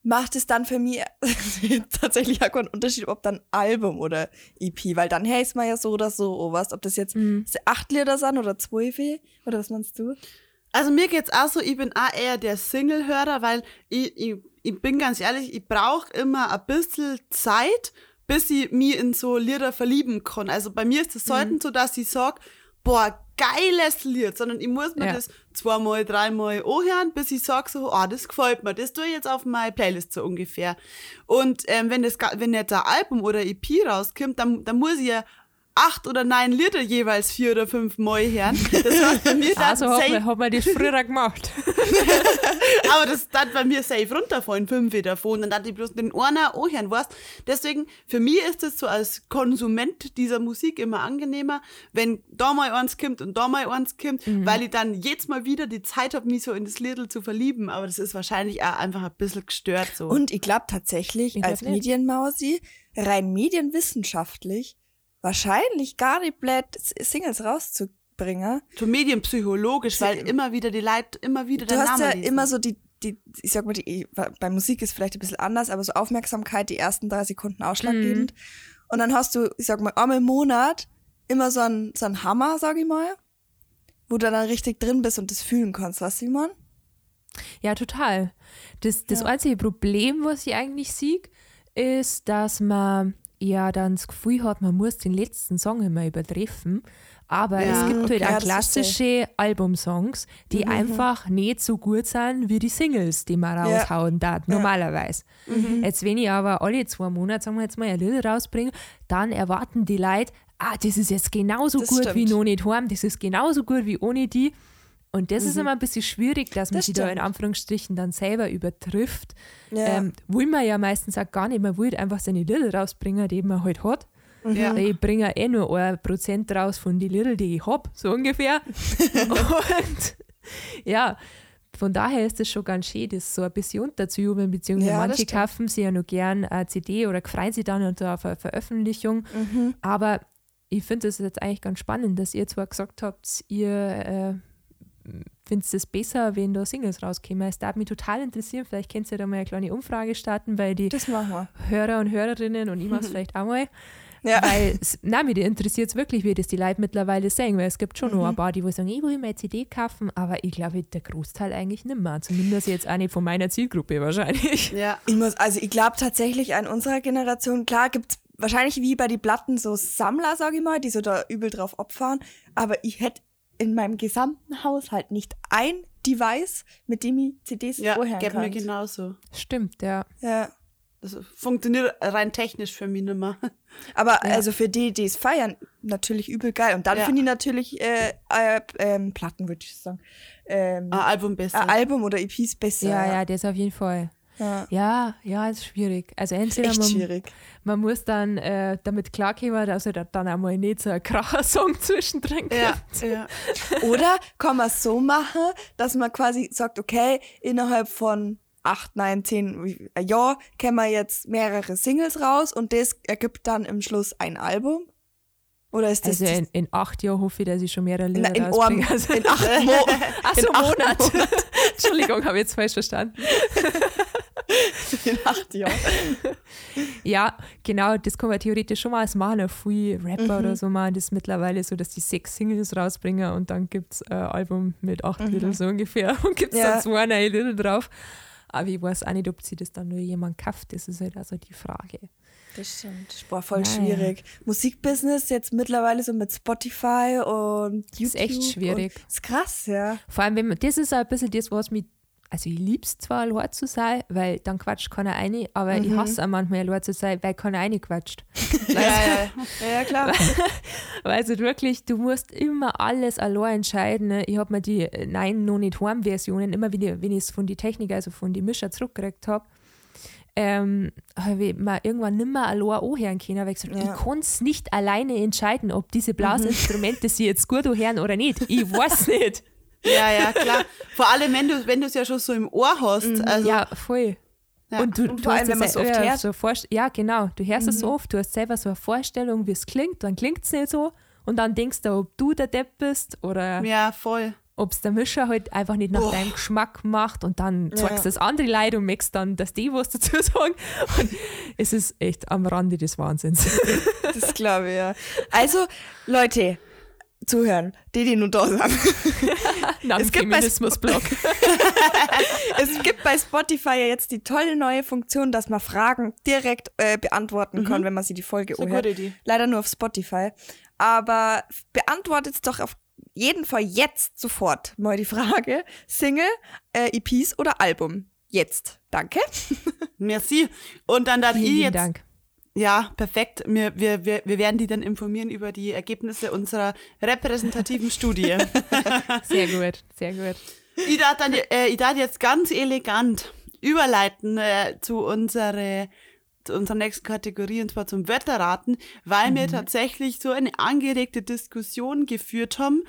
[SPEAKER 2] macht es dann für mich tatsächlich auch keinen Unterschied, ob dann Album oder EP, weil dann heißt man ja so oder so, oh, was, ob das jetzt acht Lieder sind oder zwölf, oder was meinst du?
[SPEAKER 3] Also mir geht's auch so, ich bin auch eher der Single-Hörer, weil ich, ich, ich bin ganz ehrlich, ich brauche immer ein bisschen Zeit, bis ich mich in so Lieder verlieben kann. Also bei mir ist es selten so, dass ich sag, boah, geiles Lied, sondern ich muss mir
[SPEAKER 4] Ja.
[SPEAKER 3] das zweimal, dreimal anhören, bis ich sag so, ah, das gefällt mir, das tue ich jetzt auf meine Playlist so ungefähr. Und ähm, wenn, das, wenn jetzt ein Album oder EP rauskommt, dann, dann muss ich ja acht oder neun Lieder jeweils vier oder fünf Mal hören. Das heißt, bei mir dann
[SPEAKER 4] Also hat
[SPEAKER 3] safe-
[SPEAKER 4] man, hat man das früher gemacht.
[SPEAKER 3] aber das dann bei mir safe runterfallen, fünf davon. Dann hatte ich bloß den einer anhören, weißt Deswegen, für mich ist es so als Konsument dieser Musik immer angenehmer, wenn da mal eins kommt und da mal eins kommt,
[SPEAKER 2] Mhm.
[SPEAKER 3] weil ich dann jetzt mal wieder die Zeit habe, mich so in das Liedl zu verlieben. Aber das ist wahrscheinlich auch einfach ein bisschen gestört so.
[SPEAKER 2] Und ich glaube tatsächlich,
[SPEAKER 4] Ich glaub
[SPEAKER 2] als
[SPEAKER 4] nicht.
[SPEAKER 2] Medienmausi, rein medienwissenschaftlich, wahrscheinlich gar nicht blöd, Singles rauszubringen.
[SPEAKER 3] so medienpsychologisch, weil immer wieder die Leute immer wieder
[SPEAKER 2] Du
[SPEAKER 3] den
[SPEAKER 2] hast
[SPEAKER 3] Namen
[SPEAKER 2] ja
[SPEAKER 3] lesen.
[SPEAKER 2] immer so die, die, ich sag mal, die, bei Musik ist vielleicht ein bisschen anders, aber so Aufmerksamkeit, die ersten drei Sekunden ausschlaggebend. Und dann hast du, ich sag mal, einmal im Monat immer so einen, so einen Hammer, sag ich mal, wo du dann richtig drin bist und das fühlen kannst, was Simon?
[SPEAKER 4] Ja, total. Das, das
[SPEAKER 2] Ja.
[SPEAKER 4] einzige Problem, was ich eigentlich sehe, ist, dass man ja dann das Gefühl hat, man muss den letzten Song immer übertreffen. Aber
[SPEAKER 3] Ja,
[SPEAKER 4] es gibt halt
[SPEAKER 2] ja,
[SPEAKER 4] auch klassische Albumsongs, die einfach nicht so gut sind wie die Singles, die man
[SPEAKER 2] Ja.
[SPEAKER 4] raushauen darf, normalerweise. Jetzt, wenn ich aber alle zwei Monate, sagen wir jetzt mal, ein Lied rausbringe, dann erwarten die Leute, ah, das ist jetzt genauso
[SPEAKER 2] Das
[SPEAKER 4] gut wie
[SPEAKER 2] stimmt.
[SPEAKER 4] noch nicht heim, das ist genauso gut wie ohne die. Und das ist immer ein bisschen schwierig, dass man
[SPEAKER 2] Das
[SPEAKER 4] sich da in. Anführungsstrichen dann selber übertrifft.
[SPEAKER 2] Ja.
[SPEAKER 4] Ähm, will man ja meistens auch gar nicht, man will einfach seine Lieder rausbringen, die man halt hat.
[SPEAKER 3] Ja.
[SPEAKER 4] Ich bringe eh nur ein Prozent raus von den Liedern, die ich habe, so ungefähr. Und ja, von daher ist es schon ganz schön, das so ein bisschen unterzujubeln, beziehungsweise
[SPEAKER 2] Ja, das
[SPEAKER 4] manche kaufen sich ja noch gern eine CD oder freuen sich dann unter auf eine Veröffentlichung.
[SPEAKER 2] Mhm.
[SPEAKER 4] Aber ich finde es jetzt eigentlich ganz spannend, dass ihr zwar gesagt habt, ihr äh, findet es besser, wenn da Singles rauskommen. Es darf mich total interessieren, vielleicht könnt ihr da mal eine kleine Umfrage starten, weil die
[SPEAKER 2] Das machen wir.
[SPEAKER 4] Hörer und Hörerinnen und ich mache es vielleicht auch mal.
[SPEAKER 2] Ja.
[SPEAKER 4] Weil, es- nein, mich interessiert es wirklich, wie das die Leute mittlerweile sehen, weil es gibt schon noch ein paar, die wo sagen, ich will meine CD kaufen, aber ich glaube, der Großteil eigentlich nicht mehr. Zumindest jetzt auch nicht von meiner Zielgruppe wahrscheinlich.
[SPEAKER 3] ja.
[SPEAKER 2] Ich muss, also ich glaube tatsächlich an unserer Generation, klar gibt's wahrscheinlich wie bei den Platten so Sammler, sag ich mal, die so da übel drauf opfern, aber ich hätte in meinem gesamten Haushalt nicht ein Device, mit dem ich CDs
[SPEAKER 3] Ja,
[SPEAKER 2] vorher
[SPEAKER 3] geht mir
[SPEAKER 2] kann.
[SPEAKER 3] genauso.
[SPEAKER 4] Stimmt, ja.
[SPEAKER 2] Ja.
[SPEAKER 3] Das funktioniert rein technisch für mich nicht mehr.
[SPEAKER 2] Aber also für die, die es feiern, natürlich übel geil. Und dann
[SPEAKER 3] Ja.
[SPEAKER 2] finde ich natürlich äh, äh, ähm, Platten, würde ich sagen. Ähm,
[SPEAKER 3] Ein Album besser.
[SPEAKER 2] ein Album oder EPs besser.
[SPEAKER 4] Ja, ja, das auf jeden Fall.
[SPEAKER 2] Ja.
[SPEAKER 4] Ja, ja, ist schwierig. Also entweder
[SPEAKER 2] Echt
[SPEAKER 4] man,
[SPEAKER 2] schwierig.
[SPEAKER 4] man muss dann äh, damit klarkommen, dass er da dann einmal nicht so ein Kracher-Song zwischendrin
[SPEAKER 3] ja,
[SPEAKER 4] kommt.
[SPEAKER 3] ja.
[SPEAKER 2] Oder kann man es so machen, dass man quasi sagt, okay, innerhalb von acht, neun, zehn Jahren kämen wir jetzt mehrere Singles raus und das ergibt dann im Schluss ein Album? Oder ist das
[SPEAKER 4] Also in, in acht Jahren hoffe ich, dass ich schon mehrere
[SPEAKER 2] in,
[SPEAKER 4] Lieder
[SPEAKER 2] in,
[SPEAKER 4] rausbringe.
[SPEAKER 2] Ohren,
[SPEAKER 4] Also,
[SPEAKER 2] in acht Mo
[SPEAKER 4] Ach so,
[SPEAKER 2] in acht
[SPEAKER 4] Monat. Entschuldigung, habe ich jetzt falsch verstanden.
[SPEAKER 2] Acht Jahren?
[SPEAKER 4] Ja, genau, das kann man theoretisch schon mal als. Auch Viele Rapper
[SPEAKER 2] Mhm.
[SPEAKER 4] oder so machen das mittlerweile so, dass die sechs Singles rausbringen und dann gibt es ein Album mit acht Liedern so ungefähr und gibt es
[SPEAKER 2] Mhm. Ja.
[SPEAKER 4] dann zwei neue Lieder drauf. Aber ich weiß auch nicht, ob sie das dann nur jemand kauft. Das ist halt also die Frage.
[SPEAKER 2] Das stimmt. Boah, voll
[SPEAKER 4] Naja.
[SPEAKER 2] schwierig. Musikbusiness jetzt mittlerweile so mit Spotify und YouTube.
[SPEAKER 4] ist echt schwierig.
[SPEAKER 2] Ist krass, ja.
[SPEAKER 4] Vor allem, wenn man, das ist ein bisschen das, was mich, also ich liebe es zwar, allein zu sein, weil dann quatscht keiner eine, aber ich hasse auch manchmal allein zu sein, weil keiner eine quatscht.
[SPEAKER 2] Ja, ja, ja, klar.
[SPEAKER 4] Weil also wirklich, du musst immer alles allein entscheiden. ne? Ich habe mir die äh, Nein, noch nicht heim Versionen, immer wenn ich wenn ich es von den Techniker, also von den Mischer zurückgekriegt habe, ähm, habe ich mir irgendwann nimmer allein anhören können, weil ich gesagt
[SPEAKER 2] Ja.
[SPEAKER 4] ich kann es nicht alleine entscheiden, ob diese Blasinstrumente sie jetzt gut anhören oder nicht. Ich weiß nicht.
[SPEAKER 3] Ja, ja, klar. Vor allem, wenn du wenn du es ja schon so im Ohr hast. Also,
[SPEAKER 4] ja, voll.
[SPEAKER 3] Ja.
[SPEAKER 4] Und du,
[SPEAKER 2] Und
[SPEAKER 4] du
[SPEAKER 2] vor allem,
[SPEAKER 4] hast
[SPEAKER 2] wenn man
[SPEAKER 4] das
[SPEAKER 2] so oft
[SPEAKER 4] ja,
[SPEAKER 2] hört.
[SPEAKER 4] so ja, genau. Du hörst es so oft, du hast selber so eine Vorstellung, wie es klingt, dann klingt es nicht so. Und dann denkst du, ob du der Depp bist oder
[SPEAKER 3] ja, voll.
[SPEAKER 4] ob es der Mischer halt einfach nicht nach
[SPEAKER 3] Boah.
[SPEAKER 4] deinem Geschmack macht und dann
[SPEAKER 2] Ja.
[SPEAKER 4] zeigst du das andere Leid und merkst dann, dass die was dazu sagen. Und es ist echt am Rande des Wahnsinns.
[SPEAKER 2] Das glaube ich, ja. Also, Leute, zuhören, die, die nur da sind.
[SPEAKER 4] Nach
[SPEAKER 2] Es gibt bei-
[SPEAKER 4] Feminismus-Blog.
[SPEAKER 2] Es gibt bei Spotify ja jetzt die tolle neue Funktion, dass man Fragen direkt äh, beantworten kann, wenn man sie die Folge anhört. Leider nur auf Spotify. Aber beantwortet doch auf jeden Fall jetzt sofort mal die Frage: Single, äh, EPs oder Album? Jetzt. Danke.
[SPEAKER 3] Merci. Und dann dann ich
[SPEAKER 4] Vielen
[SPEAKER 3] jetzt.
[SPEAKER 4] Dank.
[SPEAKER 3] Ja, perfekt. Wir, wir, wir, wir werden die dann informieren über die Ergebnisse unserer repräsentativen Studie.
[SPEAKER 4] Sehr gut, sehr gut.
[SPEAKER 3] ich darf dann äh, ich darf jetzt ganz elegant überleiten äh, zu unserer zu unserer nächsten Kategorie und zwar zum Wetterraten, weil wir tatsächlich so eine angeregte Diskussion geführt haben,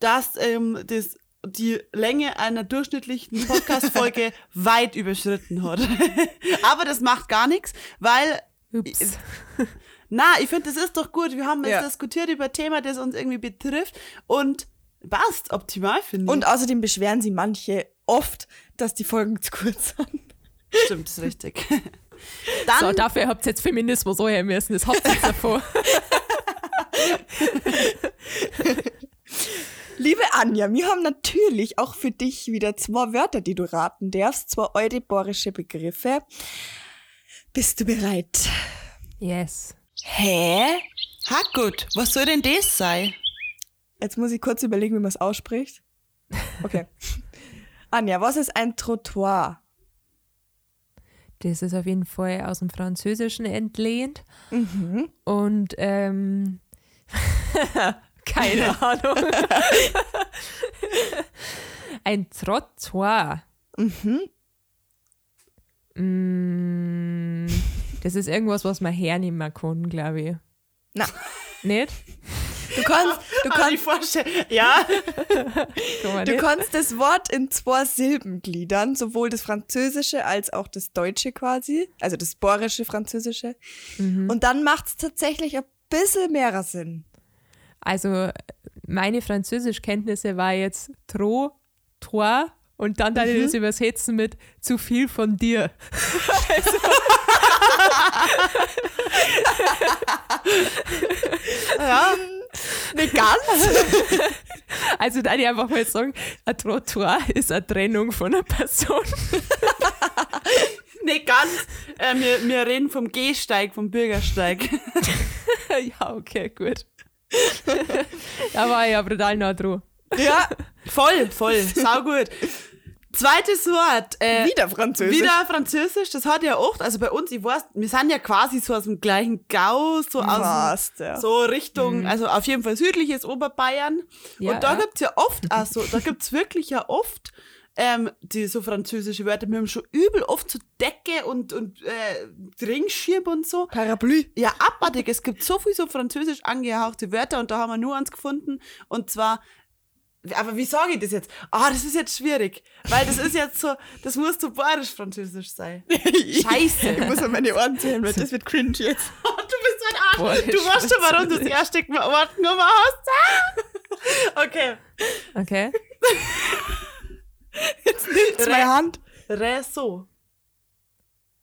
[SPEAKER 3] dass ähm, das die Länge einer durchschnittlichen Podcast-Folge weit überschritten hat. Aber das macht gar nichts, weil
[SPEAKER 4] Ups.
[SPEAKER 3] na, ich finde, das ist doch gut. Wir haben jetzt
[SPEAKER 2] Ja.
[SPEAKER 3] diskutiert über ein Thema, das uns irgendwie betrifft und passt optimal, finde ich.
[SPEAKER 2] Und außerdem beschweren sie manche oft, dass die Folgen zu kurz sind.
[SPEAKER 3] Stimmt, ist richtig. Dann,
[SPEAKER 4] So, dafür habt ihr jetzt Feminismus anhören müssen. Das habt ihr jetzt davor.
[SPEAKER 2] Liebe Anja, wir haben natürlich auch für dich wieder zwei Wörter, die du raten darfst, zwei euriborische Begriffe. Bist du bereit?
[SPEAKER 4] Yes.
[SPEAKER 2] Hä?
[SPEAKER 3] Hackgut, was soll denn das sein?
[SPEAKER 2] Jetzt muss ich kurz überlegen, wie man es ausspricht. Okay. Anja, was ist ein Trottoir?
[SPEAKER 4] Das ist auf jeden Fall aus dem Französischen entlehnt. Und ähm, keine Ahnung. Ein Trottoir. Mm, das ist irgendwas, was man hernehmen kann, glaube ich.
[SPEAKER 2] Na,
[SPEAKER 4] Nicht?
[SPEAKER 2] du kannst, du
[SPEAKER 3] Kann
[SPEAKER 2] kannst,
[SPEAKER 3] ich vorstellen. Ja,
[SPEAKER 2] du kannst das Wort in zwei Silben gliedern, sowohl das Französische als auch das Deutsche quasi, also das borische Französische. Und dann macht es tatsächlich ein bisschen mehr Sinn.
[SPEAKER 4] Also meine Französischkenntnisse war jetzt tro, toi und dann dann das übersetzen mit zu viel von dir.
[SPEAKER 3] ja.
[SPEAKER 2] Nicht ganz.
[SPEAKER 4] Also dann ich einfach mal sagen, ein Trottoir ist eine Trennung von einer Person.
[SPEAKER 3] Nee, ganz. Äh, wir, wir reden vom Gehsteig, vom Bürgersteig.
[SPEAKER 4] ja, okay, gut. da war ich ja brutal nah dran.
[SPEAKER 2] Ja,
[SPEAKER 3] Voll, voll. Sau gut. Zweites Wort. Äh,
[SPEAKER 2] wieder Französisch.
[SPEAKER 3] Wieder Französisch, das hat ja oft, also bei uns, ich weiß, wir sind ja quasi so aus dem gleichen Gau, so aus
[SPEAKER 2] Fast, ja.
[SPEAKER 3] so Richtung, also auf jeden Fall südliches Oberbayern.
[SPEAKER 4] Ja,
[SPEAKER 3] und da
[SPEAKER 4] ja.
[SPEAKER 3] gibt's ja oft, also da gibt's wirklich ja oft ähm, die so französische Wörter. Wir haben schon übel oft so Decke und, und äh, Ringschirm und so.
[SPEAKER 2] Parapluie.
[SPEAKER 3] Ja, abartig. Es gibt so viel so französisch angehauchte Wörter und da haben wir nur eins gefunden. Und zwar, aber wie sage ich das jetzt? Ah, das ist jetzt schwierig. Weil das ist jetzt so, das muss so bayerisch-französisch sein. Scheiße.
[SPEAKER 2] Ich muss an meine Ohren zählen, weil das wird cringe jetzt.
[SPEAKER 3] du bist ein Arsch.
[SPEAKER 4] Boah,
[SPEAKER 3] du weißt schon, warum du das erste Wort Nummer hast. okay.
[SPEAKER 4] Okay.
[SPEAKER 2] Jetzt nimm zwei
[SPEAKER 3] Re-
[SPEAKER 2] Hand.
[SPEAKER 3] Reso.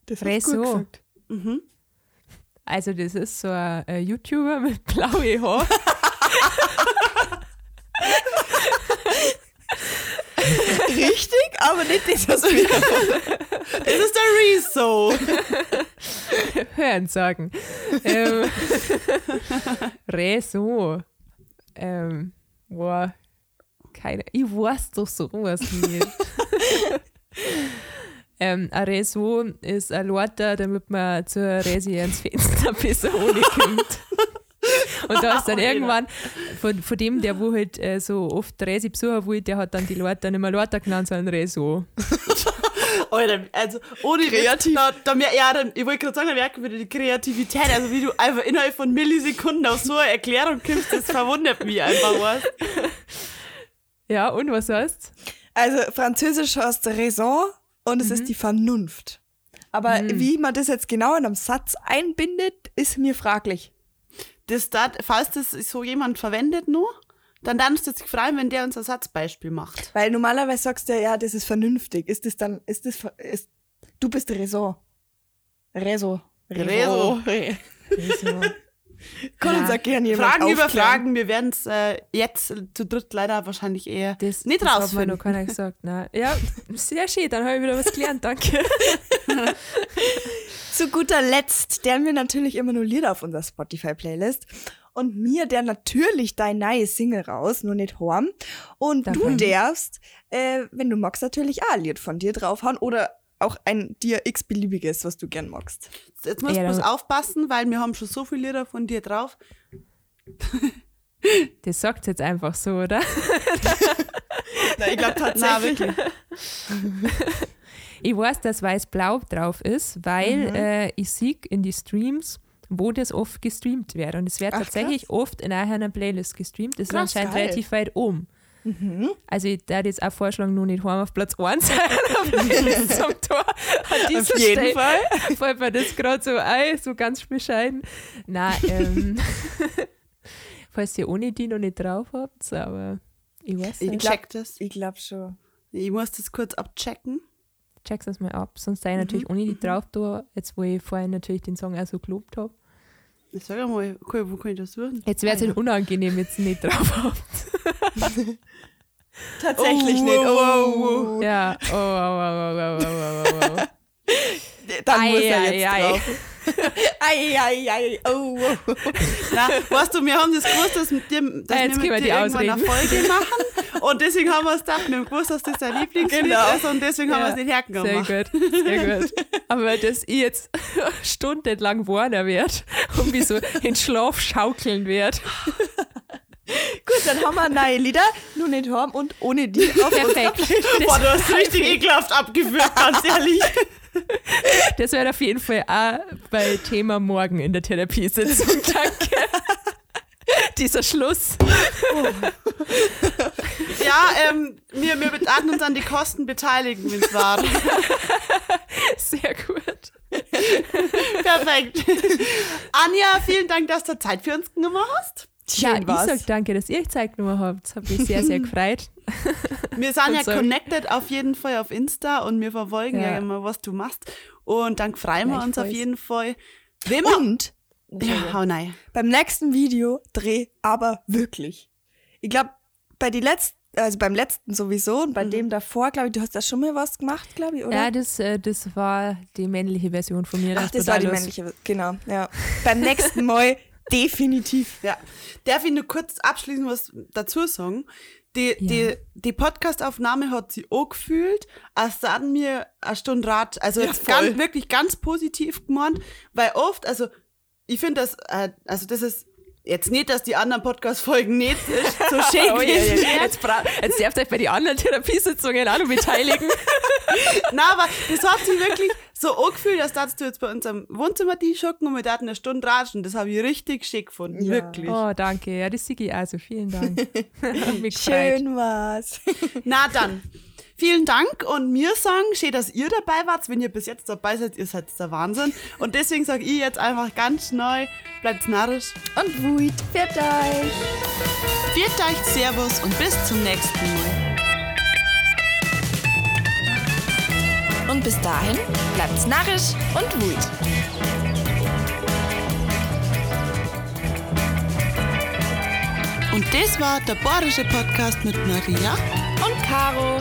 [SPEAKER 2] Das
[SPEAKER 4] Reso.
[SPEAKER 3] Mhm.
[SPEAKER 4] Also das ist so ein, ein YouTuber mit blaue Haare.
[SPEAKER 2] richtig, aber nicht dieses Mikrofon.
[SPEAKER 3] Das ist der Rezo.
[SPEAKER 4] Hören sagen. ähm, Rezo. Ähm, boah, keine, ich weiß doch sowas nicht. ähm, ein Reso ist ein Lorter, damit man zur Resi ins Fenster besser ohne kommt. Und da ist dann irgendwann von, von dem, der wo halt äh, so oft Resi besuchen will, der hat dann die Leute nicht mehr Lorter genannt, sondern Reso.
[SPEAKER 3] Alter, also ohne
[SPEAKER 2] Kreativ.
[SPEAKER 3] Da, da mer ja, dann, ich wollte gerade sagen, da merkt man wieder die Kreativität, also wie du einfach innerhalb von Millisekunden auf so eine Erklärung kommst, das verwundert mich einfach, was.
[SPEAKER 4] Ja, und was heißt?
[SPEAKER 2] Also Französisch heißt Raison und es ist die Vernunft. Aber wie man das jetzt genau in einem Satz einbindet, ist mir fraglich.
[SPEAKER 3] Das, dat, falls das so jemand verwendet nur, dann darfst du dich freuen, wenn der uns ein Satzbeispiel macht.
[SPEAKER 2] Weil normalerweise sagst du ja, ja, das ist vernünftig. Ist das dann, ist das, ver- ist, du bist Raison. Raison.
[SPEAKER 3] Reso.
[SPEAKER 2] Raison. Kann uns auch gerne jemand
[SPEAKER 3] Fragen über
[SPEAKER 2] aufklären.
[SPEAKER 3] Fragen, wir werden es äh, jetzt zu dritt leider wahrscheinlich eher
[SPEAKER 4] Das,
[SPEAKER 3] nicht
[SPEAKER 4] das hat mir
[SPEAKER 3] rausfinden.
[SPEAKER 4] noch keiner gesagt. Nein. Ja, sehr schön, dann habe ich wieder was gelernt, danke.
[SPEAKER 2] Zu guter Letzt, der wir natürlich immer nur Lieder auf unserer Spotify-Playlist. Und mir der natürlich dein neues Single raus, nur nicht horn. Und du
[SPEAKER 4] Danke.
[SPEAKER 2] darfst, äh, wenn du magst, natürlich auch ein Lied von dir draufhauen oder auch ein dir x-beliebiges, was du gern magst.
[SPEAKER 3] Jetzt musst du
[SPEAKER 4] Ja,
[SPEAKER 3] bloß aufpassen, weil wir haben schon so viele Lieder von dir drauf.
[SPEAKER 4] Das sagt jetzt einfach so, oder?
[SPEAKER 2] Na, ich glaube tatsächlich.
[SPEAKER 3] wirklich.
[SPEAKER 4] Ich weiß, dass Weiß-Blau drauf ist, weil äh, ich sehe in die Streams, wo das oft gestreamt wird. Und es wird
[SPEAKER 2] Ach,
[SPEAKER 4] tatsächlich oft in einer Playlist gestreamt. Das
[SPEAKER 2] Krass,
[SPEAKER 4] ist anscheinend
[SPEAKER 2] geil.
[SPEAKER 4] relativ weit oben. Also ich würde jetzt auch vorschlagen, nur nicht heim auf Platz 1 sein, aber zum Tor. An dieser
[SPEAKER 2] Auf jeden
[SPEAKER 4] Stelle
[SPEAKER 2] Fall.
[SPEAKER 4] fällt mir das gerade so ein, so ganz bescheiden. Nein, ähm, falls ihr ohne die noch nicht drauf habt, aber ich weiß
[SPEAKER 3] Ich
[SPEAKER 4] nicht.
[SPEAKER 3] check das.
[SPEAKER 2] Ich glaube schon.
[SPEAKER 3] Ich muss das kurz abchecken.
[SPEAKER 4] check's das mal ab. Sonst sei ich natürlich ohne die drauf da, jetzt wo ich vorhin natürlich den Song auch so gelobt habe.
[SPEAKER 3] Ich sag einmal, wo kann ich das suchen?
[SPEAKER 4] Jetzt wäre es Ihnen halt unangenehm, jetzt nicht drauf habt.
[SPEAKER 2] Tatsächlich
[SPEAKER 3] oh,
[SPEAKER 2] nicht. Oh,
[SPEAKER 4] ja. Oh.
[SPEAKER 2] Dann muss er jetzt
[SPEAKER 4] ei,
[SPEAKER 2] drauf. Ei ei, ei. Oh, oh.
[SPEAKER 3] Na, weißt du, wir haben das gewusst, dass, mit dir, dass
[SPEAKER 4] jetzt
[SPEAKER 3] wir
[SPEAKER 4] wir
[SPEAKER 3] mit
[SPEAKER 4] die
[SPEAKER 3] dir irgendwann eine. Folge machen. Und deswegen haben wir es gedacht, wir haben gewusst, dass das dein Lieblingslied
[SPEAKER 2] Genau.
[SPEAKER 3] ist und deswegen haben wir es nicht hergenommen.
[SPEAKER 4] Sehr gut, sehr gut. Aber dass ich jetzt stundenlang warnen werde und mich so in Schlaf schaukeln werde.
[SPEAKER 2] Gut, dann haben wir neue Lieder, nur nicht haben und ohne die auf
[SPEAKER 4] Perfekt.
[SPEAKER 3] Boah, du hast richtig ekelhaft abgeführt, ganz ehrlich.
[SPEAKER 4] das wird auf jeden Fall auch bei Thema morgen in der Therapiesitzung. Danke. Dieser Schluss.
[SPEAKER 3] Ja, ähm, wir, wir werden uns an die Kosten beteiligen, wenn es war.
[SPEAKER 4] Sehr gut.
[SPEAKER 3] Perfekt. Anja, vielen Dank, dass du Zeit für uns genommen hast.
[SPEAKER 4] Ja,
[SPEAKER 2] Schön
[SPEAKER 4] ich
[SPEAKER 2] war's.
[SPEAKER 4] sag danke, dass ihr euch Zeit genommen habt. Das hat mich sehr, sehr gefreut.
[SPEAKER 3] Wir sind ja
[SPEAKER 4] so.
[SPEAKER 3] connected auf jeden Fall auf Insta und wir verfolgen ja,
[SPEAKER 4] Ja.
[SPEAKER 3] immer, was du machst. Und dann freuen wir uns auf jeden Fall. Wir,
[SPEAKER 2] Und
[SPEAKER 3] ja, hau nein.
[SPEAKER 2] beim nächsten Video dreh aber wirklich. Ich glaube, bei die letzten, also beim letzten sowieso und bei dem davor, glaube ich, du hast da schon mal was gemacht, glaube ich, oder?
[SPEAKER 4] Ja, das, äh, das war die männliche Version von mir.
[SPEAKER 2] Ach, das
[SPEAKER 4] total
[SPEAKER 2] war die männliche, genau, ja. beim nächsten Mal definitiv.
[SPEAKER 3] Ja. Darf ich nur kurz abschließend was dazu sagen? Die, die, die Podcast-Aufnahme hat sie auch gefühlt, als sagen mir eine Stunde Rat, also jetzt
[SPEAKER 2] voll.
[SPEAKER 3] ganz, wirklich ganz positiv gemeint, weil oft, also ich finde das, äh, also das ist jetzt nicht, dass die anderen Podcast-Folgen nicht so schön
[SPEAKER 4] Oh, ja, ja. Jetzt, jetzt dürft ihr euch bei den anderen Therapiesitzungen auch noch beteiligen.
[SPEAKER 3] Nein, aber das hat sich wirklich so angefühlt, als darfst du jetzt bei uns am Wohnzimmer die schocken und wir hatten eine Stunde ratschen. Das habe ich richtig schick gefunden,
[SPEAKER 2] Ja.
[SPEAKER 3] wirklich.
[SPEAKER 4] Oh, danke. Ja, das sehe ich also. Vielen Dank.
[SPEAKER 2] Schön war's.
[SPEAKER 3] Na dann, vielen Dank und mir sagen, schön, dass ihr dabei wart. Wenn ihr bis jetzt dabei seid, ihr seid der Wahnsinn. Und deswegen sage ich jetzt einfach ganz neu, bleibt narrisch.
[SPEAKER 2] Und Wut, fährt euch.
[SPEAKER 3] Viert euch, Servus und bis zum nächsten Mal.
[SPEAKER 1] Und bis dahin bleibt's narrisch und wut.
[SPEAKER 3] Und das war der Bayerische Podcast mit Maria.
[SPEAKER 1] Und Caro.